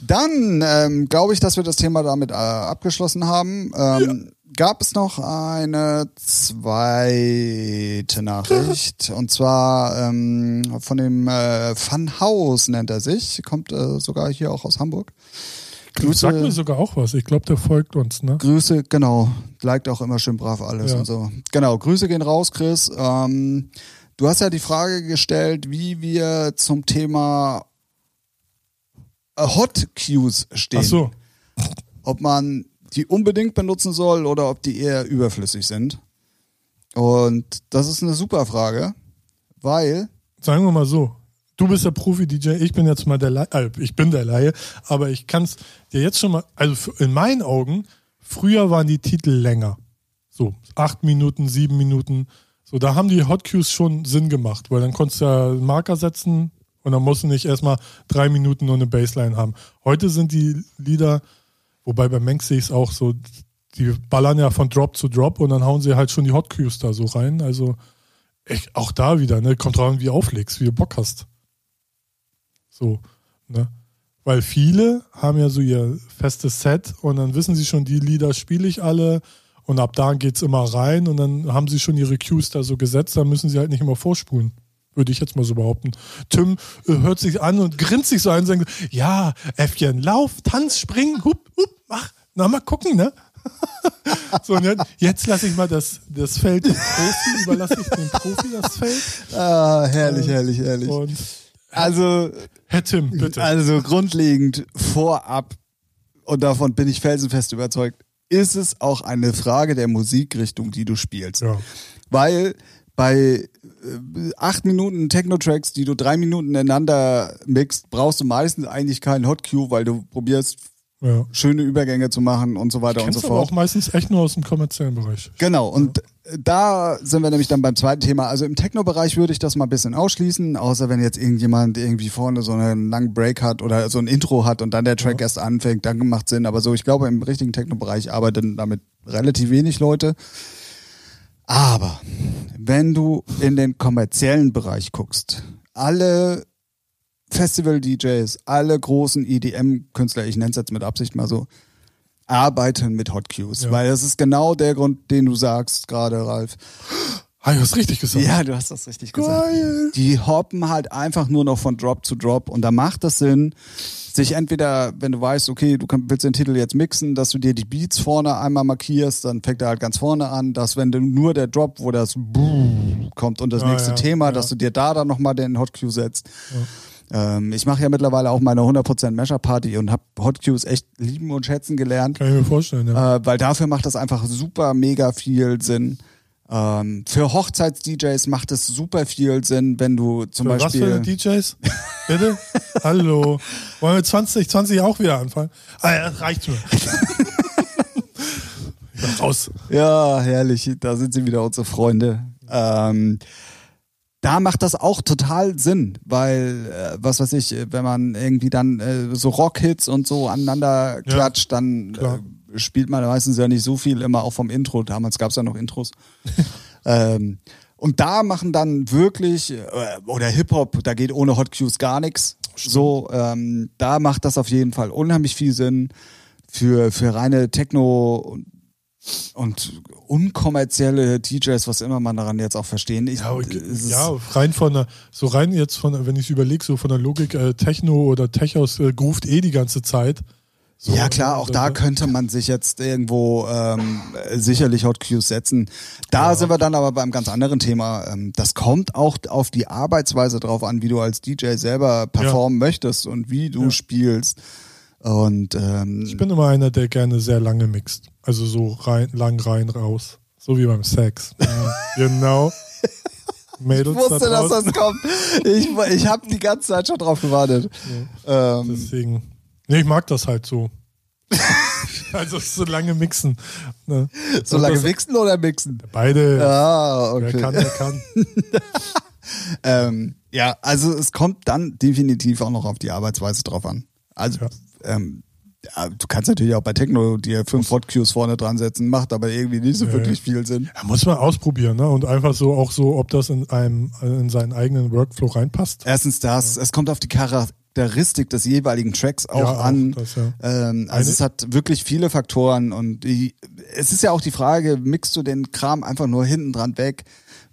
Dann ähm, glaube ich, dass wir das Thema damit äh, abgeschlossen haben. Ähm, Gab es noch eine zweite Nachricht und zwar ähm, von dem äh, Fun House nennt er sich, kommt äh, sogar hier auch aus Hamburg.
Sag mir sogar auch was. Ich glaube, der folgt uns, ne?
Grüße, genau. Liked auch immer schön brav alles
Ja.
und so. Genau, Grüße gehen raus, Chris. Ähm, du hast ja die Frage gestellt, wie wir zum Thema äh, Hot Cues stehen.
Ach so.
Ob man die unbedingt benutzen soll oder ob die eher überflüssig sind. Und das ist eine super Frage, weil
Sagen wir mal so. Du bist der Profi-DJ, ich bin jetzt mal der Laie, äh, ich bin der Laie, aber ich kann es dir jetzt schon mal, also in meinen Augen, früher waren die Titel länger. So, acht Minuten, sieben Minuten. So, da haben die Hot Cues schon Sinn gemacht, weil dann konntest du ja einen Marker setzen und dann musst du nicht erstmal drei Minuten nur eine Bassline haben. Heute sind die Lieder, wobei bei Mengs sehe ich es auch so, die ballern ja von Drop zu Drop und dann hauen sie halt schon die Hot Cues da so rein. Also echt, auch da wieder, ne? Kommt drauf an, wie auflegst, wie du Bock hast. So, ne? Weil viele haben ja so ihr festes Set und dann wissen sie schon, die Lieder spiele ich alle und ab da geht's immer rein und dann haben sie schon ihre Cues da so gesetzt, dann müssen sie halt nicht immer vorspulen. Würde ich jetzt mal so behaupten. Tim äh, hört sich an und grinst sich so ein und sagt, ja, Äffchen, lauf, tanz, spring, hup, hup, mach. Na, mal gucken, ne? so, und jetzt, jetzt lasse ich mal das, das Feld dem Profi, überlasse ich dem Profi das Feld.
ah, herrlich, herrlich, herrlich.
Und
Also
Herr Tim, bitte.
Also grundlegend vorab, und davon bin ich felsenfest überzeugt, ist es auch eine Frage der Musikrichtung, die du spielst.
Ja.
Weil bei äh, acht Minuten Techno-Tracks, die du drei Minuten ineinander mixt, brauchst du meistens eigentlich keinen Hot Cue, weil du probierst,
ja.
schöne Übergänge zu machen und so weiter und so
aber
fort.
auch meistens echt nur aus dem kommerziellen Bereich.
Genau, und da sind wir nämlich dann beim zweiten Thema. Also im Techno-Bereich würde ich das mal ein bisschen ausschließen, außer wenn jetzt irgendjemand irgendwie vorne so einen langen Break hat oder so ein Intro hat und dann der Track erst anfängt, dann macht Sinn. Aber so, ich glaube, im richtigen Techno-Bereich arbeiten damit relativ wenig Leute. Aber wenn du in den kommerziellen Bereich guckst, alle Festival-DJs, alle großen EDM-Künstler, ich nenne es jetzt mit Absicht mal so, arbeiten mit Hot Cues.
Ja.
Weil das ist genau der Grund, den du sagst gerade, Ralf.
Ah, du hast richtig gesagt.
Ja, du hast das richtig gesagt.
Geil.
Die hoppen halt einfach nur noch von Drop zu Drop und da macht es Sinn, sich entweder, wenn du weißt, okay, du willst den Titel jetzt mixen, dass du dir die Beats vorne einmal markierst, dann fängt er halt ganz vorne an, dass wenn du nur der Drop, wo das kommt und das
Ah,
nächste
ja,
Thema,
ja.
dass du dir da dann nochmal den Hot Cue setzt. Ähm, ich mache ja mittlerweile auch meine 100% Mashup Party und habe Hot Cues echt lieben und schätzen gelernt.
Kann ich mir vorstellen, ja.
Äh, weil dafür macht das einfach super mega viel Sinn. Ähm, für Hochzeits-DJs macht es super viel Sinn, wenn du zum
Für was für
Beispiel.
DJs? Bitte? Hallo. Wollen wir 2020 auch wieder anfangen? Ah ja, das reicht mir. raus.
Ja, herrlich, da sind sie wieder unsere Freunde. Ähm, da macht das auch total Sinn, weil, äh, was weiß ich, wenn man irgendwie dann äh, so Rockhits und so aneinander klatscht, dann
klar.
äh, spielt man meistens ja nicht so viel immer auch vom Intro. Damals gab es ja noch Intros. ähm, und da machen dann wirklich, äh, oder Hip-Hop, da geht ohne Hot Cues gar nichts. So, ähm, da macht das auf jeden Fall unheimlich viel Sinn für, für reine Techno und, und unkommerzielle DJs, was immer man daran jetzt auch verstehen. Ich,
Ja,
es
ja, rein von der, so rein jetzt von, wenn ich überlege, so von der Logik, äh, Techno oder Techos äh, groovt eh die ganze Zeit. So,
ja klar, auch
also,
da könnte man sich jetzt irgendwo ähm, sicherlich Hot Cues setzen. Da sind wir dann aber beim ganz anderen Thema. Ähm, das kommt auch auf die Arbeitsweise drauf an, wie du als DJ selber performen möchtest und wie du
Ja.
spielst. Und ähm,
Ich bin immer einer, der gerne sehr lange mixt. Also so rein, lang rein, raus. So wie beim Sex. Ja, genau. Mädels
ich wusste,
da
dass das kommt. Ich, ich habe die ganze Zeit schon drauf gewartet. Ähm,
Deswegen. Nee, ich mag das halt so. also so lange mixen. Ne?
so lange wichsen oder mixen?
Beide.
Ah,
Wer
okay.
kann, der kann.
Ähm, ja, also es kommt dann definitiv auch noch auf die Arbeitsweise drauf an. Also
Ja.
Ähm, ja, du kannst natürlich auch bei Techno dir fünf Hot Cues vorne dran setzen, macht aber irgendwie nicht so
Ja,
wirklich viel Sinn.
Ja, muss man ausprobieren, ne? Und einfach so auch so, ob das in einem in seinen eigenen Workflow reinpasst.
Erstens das, es kommt auf die Charakteristik des jeweiligen Tracks auch
Ja, auch
an.
das, ja.
ähm, also
Eine-
es hat wirklich viele Faktoren und die, es ist ja auch die Frage, mixt du den Kram einfach nur hinten dran weg?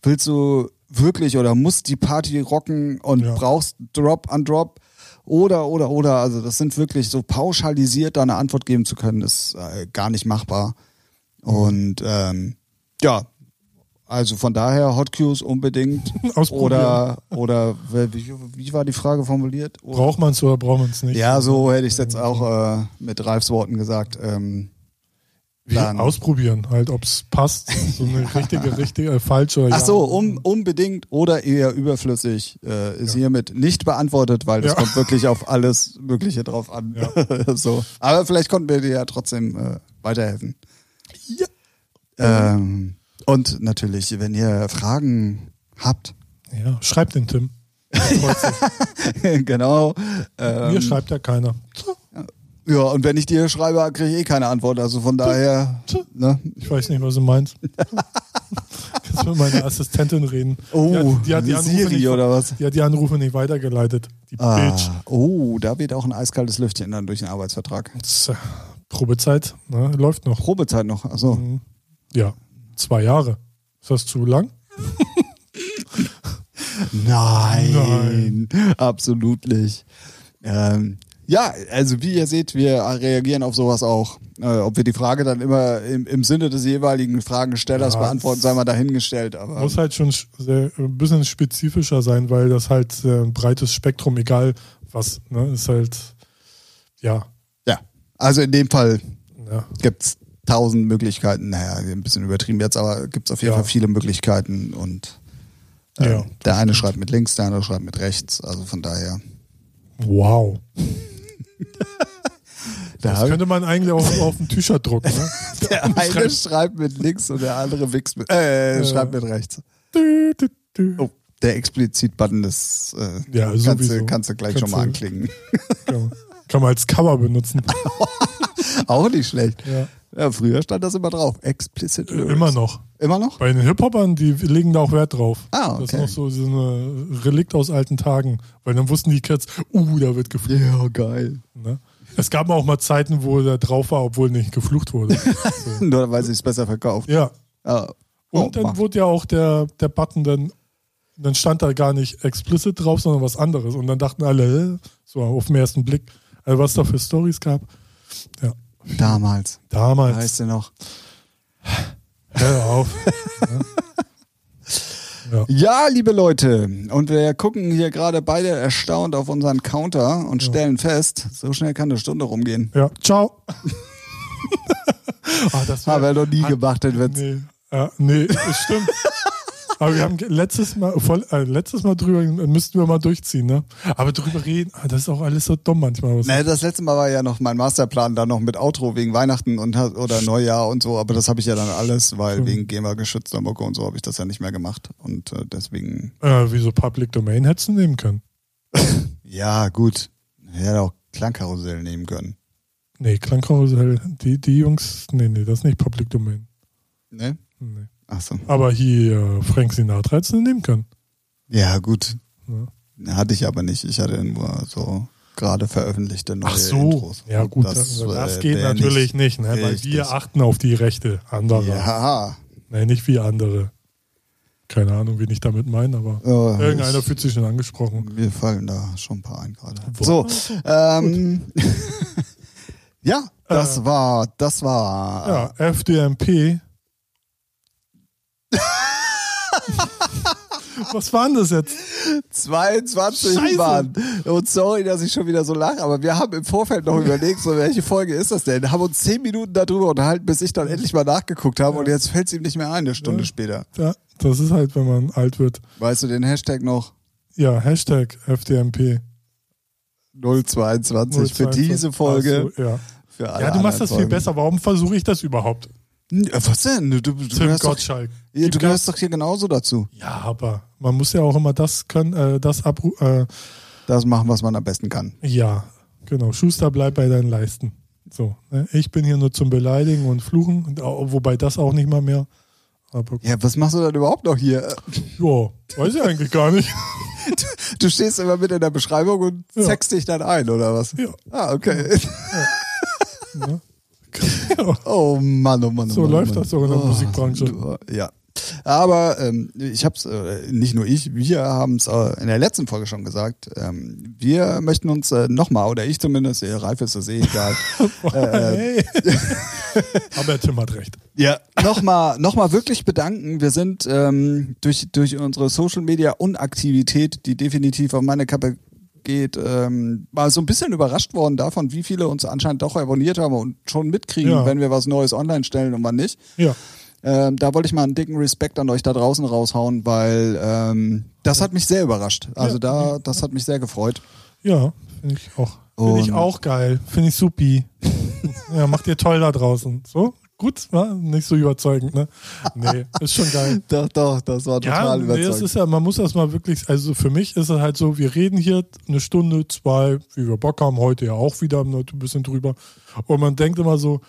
Willst du wirklich oder musst die Party rocken und
Ja.
brauchst Drop an Drop? Oder, oder, oder, also das sind wirklich so pauschalisiert da eine Antwort geben zu können, ist äh, gar nicht machbar. Und ähm, ja, also von daher Hot Cues unbedingt.
Ausprobieren.
oder, oder wie, wie war die Frage formuliert?
Braucht man es oder braucht man es nicht?
Ja, so hätte ich es jetzt auch äh, mit Ralfs Worten gesagt. Ähm, dann-
ausprobieren, halt, ob es passt. So eine richtige, richtige, äh, falsch oder
ach
ja.
so, um, unbedingt oder eher überflüssig äh, ist hiermit nicht beantwortet, weil das
Ja.
kommt wirklich auf alles Mögliche drauf an. so. Aber vielleicht konnten wir dir ja trotzdem äh, weiterhelfen.
Ja.
Ähm, und natürlich, wenn ihr Fragen habt,
Ja, schreibt den Tim.
Genau. Ähm,
Mir schreibt ja keiner.
Ja, und wenn ich dir schreibe, kriege ich eh keine Antwort. Also von daher, ne?
Ich weiß nicht, was du meinst. Kannst mit meiner Assistentin reden.
Oh,
die hat, die hat die
Siri
Anrufe nicht,
oder was?
Die hat die Anrufe nicht weitergeleitet. Die Bitch.
Ah, oh, da weht auch ein eiskaltes Lüftchen dann durch den Arbeitsvertrag.
Tja, Probezeit, ne, läuft noch.
Probezeit noch, achso.
Ja, zwei Jahre. Ist das zu lang?
Nein, absolut nicht. Ähm, ja, also wie ihr seht, wir reagieren auf sowas auch. Äh, ob wir die Frage dann immer im, im Sinne des jeweiligen Fragestellers
Ja,
beantworten, sei mal dahingestellt. Aber
Muss halt schon sch- sehr, ein bisschen spezifischer sein, weil das halt äh, ein breites Spektrum, egal was, ne, ist halt, ja,
ja, also in dem Fall
ja.
gibt's tausend Möglichkeiten. Naja, ein bisschen übertrieben jetzt, aber gibt's auf jeden
Ja.
Fall viele Möglichkeiten und äh, der eine schreibt mit links, der andere schreibt mit rechts. Also von daher.
Wow.
Da
Das könnte man eigentlich auch auf ein T-Shirt drucken, ne?
Der eine schreibt mit links und der andere wichst mit, äh, schreibt mit rechts.
Dü, dü, dü.
Oh, der Explizit-Button ist, äh,
Ja,
kannst, du, kannst du gleich
Kannst
schon mal anklicken.
Kann, man- kann man als Cover benutzen.
Auch nicht schlecht.
Ja.
Ja, früher stand das immer drauf. Explicit Lyrics.
Immer noch.
Immer noch?
Bei den Hip-Hopern, die legen da auch Wert drauf.
Ah,
Das ist
okay.
noch so, so eine Relikt aus alten Tagen. Weil dann wussten die Kids, uh, da wird geflucht.
Ja, geil.
Ne? Es gab auch mal Zeiten, wo der drauf war, obwohl nicht geflucht wurde.
Nur weil sie es besser verkauft.
ja.
Ah.
Und
Oh,
dann
Mann.
wurde ja auch der, der Button dann, dann stand da gar nicht explicit drauf, sondern was anderes. Und dann dachten alle, so auf den ersten Blick, also was da für Stories gab. Ja,
Damals.
damals.
Weißt du noch?
Hör auf. ja.
Ja, liebe Leute, und wir gucken hier gerade beide erstaunt auf unseren Counter und stellen fest, so schnell kann eine Stunde rumgehen.
ja, ciao. ah, das wär-
Haben wir noch nie
hat-
gemacht, den Witz.
Nee, ja, nee, das stimmt. Aber wir haben letztes Mal, voll, äh, letztes Mal drüber, müssten wir mal durchziehen, ne? Aber drüber reden, ah, das ist auch alles so dumm manchmal. Was
Nee, das letzte Mal war ja noch mein Masterplan dann noch mit Outro wegen Weihnachten und oder Neujahr und so, aber das habe ich ja dann alles, weil
Stimmt.
wegen GEMA geschützter Mucke und so habe ich das ja nicht mehr gemacht und äh, deswegen
äh, wieso Public Domain hättest du nehmen können?
ja gut, hätte auch Klangkarussell nehmen können.
Nee, Klangkarussell, die, die Jungs, nee, nee, das ist nicht Public Domain.
Ne?
Nee.
Ach so.
Aber hier Frank Sinatra hättest du nehmen können.
Ja gut,
Ja.
hatte ich aber nicht. Ich hatte nur so gerade veröffentlichte neue
Ach so,
Intros.
ja gut, das,
das,
das
äh,
geht natürlich nicht, ne? weil wir achten auf die Rechte anderer.
Ja.
Nee, nicht wie andere. Keine Ahnung, wen ich damit meine, aber
Oh,
irgendeiner
ich-
fühlt sich schon angesprochen.
Mir fallen da schon ein paar ein gerade. So, ähm, ja, das
Äh.
war, das war.
Ja, FDMP. Was war denn das jetzt?
22
Scheiße.
Mann. Und sorry, dass ich schon wieder so lache, aber wir haben im Vorfeld noch überlegt, so welche Folge ist das denn? Haben uns 10 Minuten darüber unterhalten, bis ich dann endlich mal nachgeguckt habe und jetzt fällt es ihm nicht mehr ein, eine Stunde
Ja.
später.
Ja, das ist halt, wenn man alt wird.
Weißt du den Hashtag noch?
Ja, Hashtag FDMP.
022 für diese Folge.
So, ja.
Für alle
ja, du machst das viel
Folgen.
besser. Warum versuche ich das überhaupt?
Äh, Was denn? Du, du, du,
Tim
gehörst, doch,
Gottschalk.
ja, du gehörst doch hier genauso dazu.
Ja, aber man muss ja auch immer das können, äh, das abrufen. Äh,
Das machen, was man am besten kann.
ja, genau. Schuster, bleib bei deinen Leisten. So, ne? ich bin hier nur zum Beleidigen und Fluchen, und wobei das auch nicht mal mehr. Aber
Ja, was machst du denn überhaupt noch hier?
ja, weiß ich eigentlich gar nicht.
Du stehst immer mit in der Beschreibung und
Ja.
dich dann ein, oder was?
Ja.
Ah, okay.
Ne? ja.
Oh Mann, oh Mann. Oh
So
Mann,
läuft
oh Mann.
das doch in der
Oh,
Musikbranche.
Ja. Aber ähm, ich habe es, äh, nicht nur ich, wir haben es äh, in der letzten Folge schon gesagt. Ähm, wir möchten uns äh, nochmal, oder ich zumindest, äh, Ralf ist das eh egal,
Hey. Aber Tim hat recht.
ja, nochmal noch mal wirklich bedanken. Wir sind ähm, durch, durch unsere Social Media Unaktivität, die definitiv auf meine Kappe geht, ähm, mal so ein bisschen überrascht worden davon, wie viele uns anscheinend doch abonniert haben und schon mitkriegen,
Ja.
wenn wir was Neues online stellen und wann nicht.
Ja.
Ähm, da wollte ich mal einen dicken Respekt an euch da draußen raushauen, weil ähm, das hat mich sehr überrascht. Also
Ja.
da, das hat mich sehr gefreut.
Ja, finde ich auch. Finde ich auch geil. Finde ich supi. ja, macht ihr toll da draußen. So? Gut, war nicht so überzeugend, ne? Nee, ist schon geil.
Doch, doch, das war
Ja,
total
nee, das
überzeugend.
ist ja, man muss das mal wirklich, also für mich ist es halt so, wir reden hier eine Stunde, zwei, wie wir Bock haben, heute ja auch wieder ein bisschen drüber. Und man denkt immer so,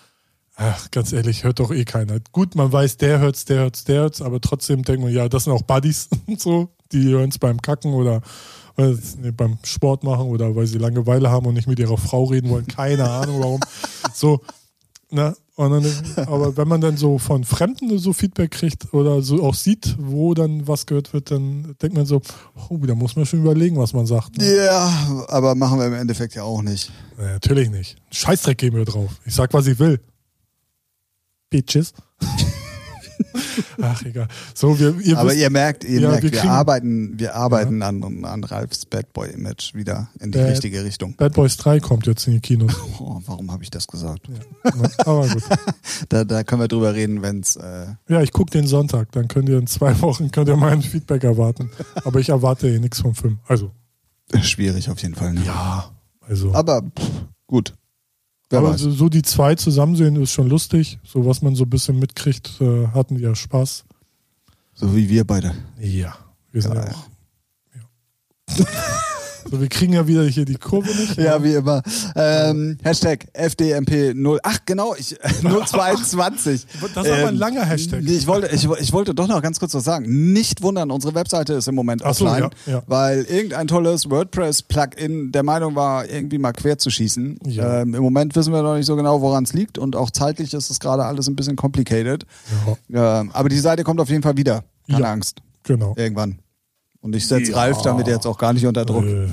ach, ganz ehrlich, hört doch eh keiner. Gut, man weiß, der hört's, der hört's, der hört's, aber trotzdem denkt man, ja, das sind auch Buddies und so, die hören's beim Kacken oder äh, nee, beim Sport machen oder weil sie Langeweile haben und nicht mit ihrer Frau reden wollen. Keine Ahnung warum. So, Ne? Dann, aber wenn man dann so von Fremden so Feedback kriegt oder so auch sieht, wo dann was gehört wird, dann denkt man so, oh, da muss man schon überlegen, was man sagt. Ne?
Ja, aber machen wir im Endeffekt ja auch nicht.
Ja, natürlich nicht. Scheißdreck geben wir drauf. Ich sag, was ich will. Bitches. Ach, egal. So, wir, ihr
Aber
wisst,
ihr merkt, ihr
Ja,
merkt,
wir
wir,
kriegen-
arbeiten, wir arbeiten an, an Ralfs Bad Boy Image wieder in die
Bad-
richtige Richtung.
Bad Boys 3 kommt jetzt in die Kinos.
Oh, warum habe ich das gesagt?
Ja? Aber gut.
Da, da können wir drüber reden, wenn's. Äh,
Ja, ich gucke den Sonntag. Dann könnt ihr in zwei Wochen könnt ihr mein Feedback erwarten. Aber ich erwarte eh nichts vom Film. Also,
schwierig auf jeden Fall. Ne?
ja. Also.
Aber pff, gut. Wer
Aber so, so die zwei zusammen sehen ist schon lustig. So was man so ein bisschen mitkriegt, äh, hatten ja Spaß.
So wie wir beide.
Ja. Wir sind ja
Geil.
auch. Ja. So, wir kriegen ja wieder hier die Kurve nicht.
Ja, wie immer. Ähm, Hashtag FDMP0. Ach, genau, ich, 022.
Das ist aber ein langer Hashtag.
Ich, wollte, ich, ich wollte doch noch ganz kurz was sagen. Nicht wundern, unsere Webseite ist im Moment
Ach so,
offline,
ja, ja.
weil irgendein tolles WordPress-Plugin der Meinung war, irgendwie mal quer zu schießen.
Ja.
Ähm, Im Moment wissen wir noch nicht so genau, woran es liegt und auch zeitlich ist es gerade alles ein bisschen complicated. Ähm, aber die Seite kommt auf jeden Fall wieder. Keine. Angst.
Genau.
Irgendwann. Und ich setze
Ja.
Ralf damit jetzt auch gar nicht unter Druck.
Äh,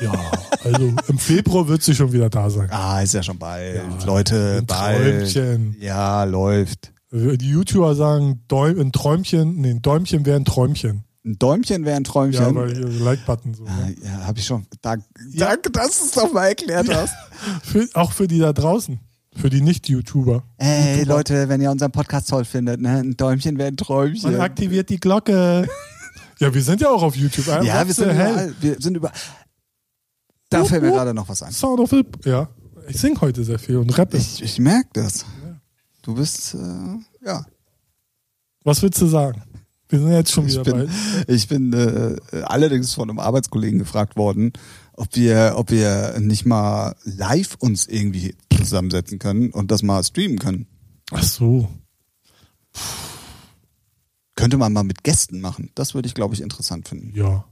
ja, also im Februar wird sie schon wieder da sein.
Ah, ist ja schon bald.
Ja,
Leute,
ein
bald.
Träumchen.
Ja, läuft.
Die YouTuber sagen, Däum, ein Träumchen, nee, ein Däumchen wäre ein Träumchen.
Ein Däumchen wäre ein Träumchen.
Ja, weil Like-Button so.
Ja,
Ne?
ja habe ich schon. Dank,
Ja.
Danke, dass du es doch mal erklärt hast.
Für, auch für die da draußen, für die Nicht-YouTuber.
Ey, Leute, wenn ihr unseren Podcast toll findet, ne? ein Däumchen wäre ein
Man
Träumchen.
aktiviert die Glocke. Ja, wir sind ja auch auf YouTube.
Ja, wir sind überall. Wir sind über. Da fällt mir gerade noch was ein.
Sound of Hip. Ja, ich sing heute sehr viel und rappe.
Ich, ich merke das. Du bist, äh, ja.
Was willst du sagen? Wir sind jetzt schon
Ich
wieder
bin,
bei.
ich bin äh, allerdings von einem Arbeitskollegen gefragt worden, ob wir, ob wir nicht mal live uns irgendwie zusammensetzen können und das mal streamen können.
Ach so.
Könnte man mal mit Gästen machen. Das würde ich, glaube ich, interessant finden.
Ja.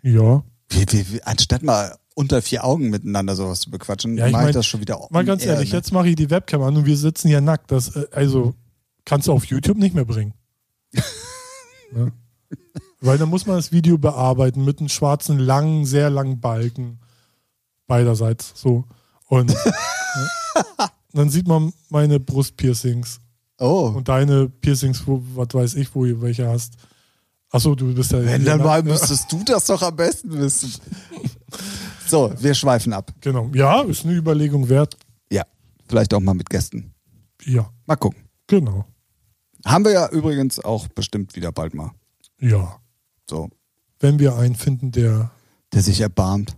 Ja.
Wir, wir, wir, anstatt mal unter vier Augen miteinander sowas zu bequatschen,
Ja, ich
mache ich
mein,
das schon wieder
Mal ganz ehrlich,
ne?
jetzt mache ich die Webcam an und wir sitzen hier nackt. Das, äh, also kannst du auf YouTube nicht mehr bringen. ne? Weil dann muss man das Video bearbeiten mit einem schwarzen, langen, sehr langen Balken. Beiderseits so. Und ne? dann sieht man meine Brustpiercings
Oh,
und deine Piercings, wo, was weiß ich, wo du welche hast. Achso, du bist ja.
wenn dann mal müsstest du das doch am besten wissen. So, wir schweifen ab.
Genau. Ja, ist eine Überlegung wert.
Ja, vielleicht auch mal mit Gästen.
Ja,
Mal gucken.
genau.
Haben wir ja übrigens auch bestimmt wieder bald mal.
Ja.
So,
Wenn wir einen finden, der.
der sich erbarmt.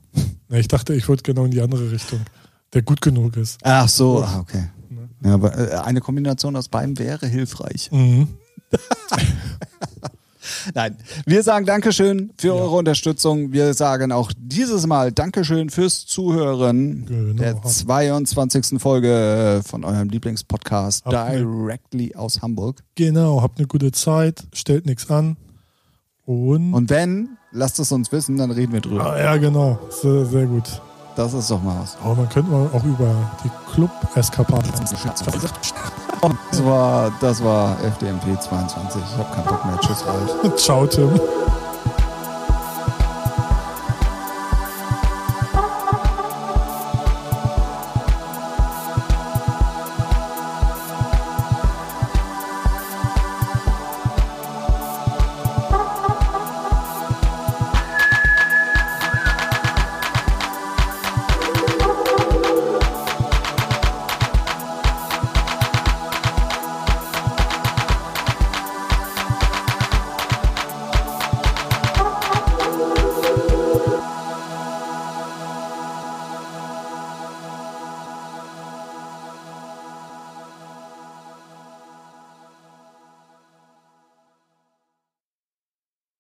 Na, ich dachte, ich wollte genau in die andere Richtung. Der gut genug ist.
Ach so, ah, okay.
Ne?
Ja, aber äh, eine Kombination aus beiden wäre hilfreich.
Mhm.
Nein, wir sagen Dankeschön für eure Unterstützung. Wir sagen auch dieses Mal Dankeschön fürs Zuhören
Genau.
der 22. Folge von eurem Lieblingspodcast
Habt
directly aus Hamburg.
Genau, habt eine gute Zeit, stellt nichts an. Und.
Und wenn, lasst es uns wissen, dann reden wir drüber.
ah, ja, genau. Sehr, sehr gut.
Das ist doch mal was.
Aber man könnte mal auch über die Club-Eskapaden.
Das war, das war FDMP 22. Ich habe keinen Bock mehr. Tschüss, Ralf.
Ciao, Tim.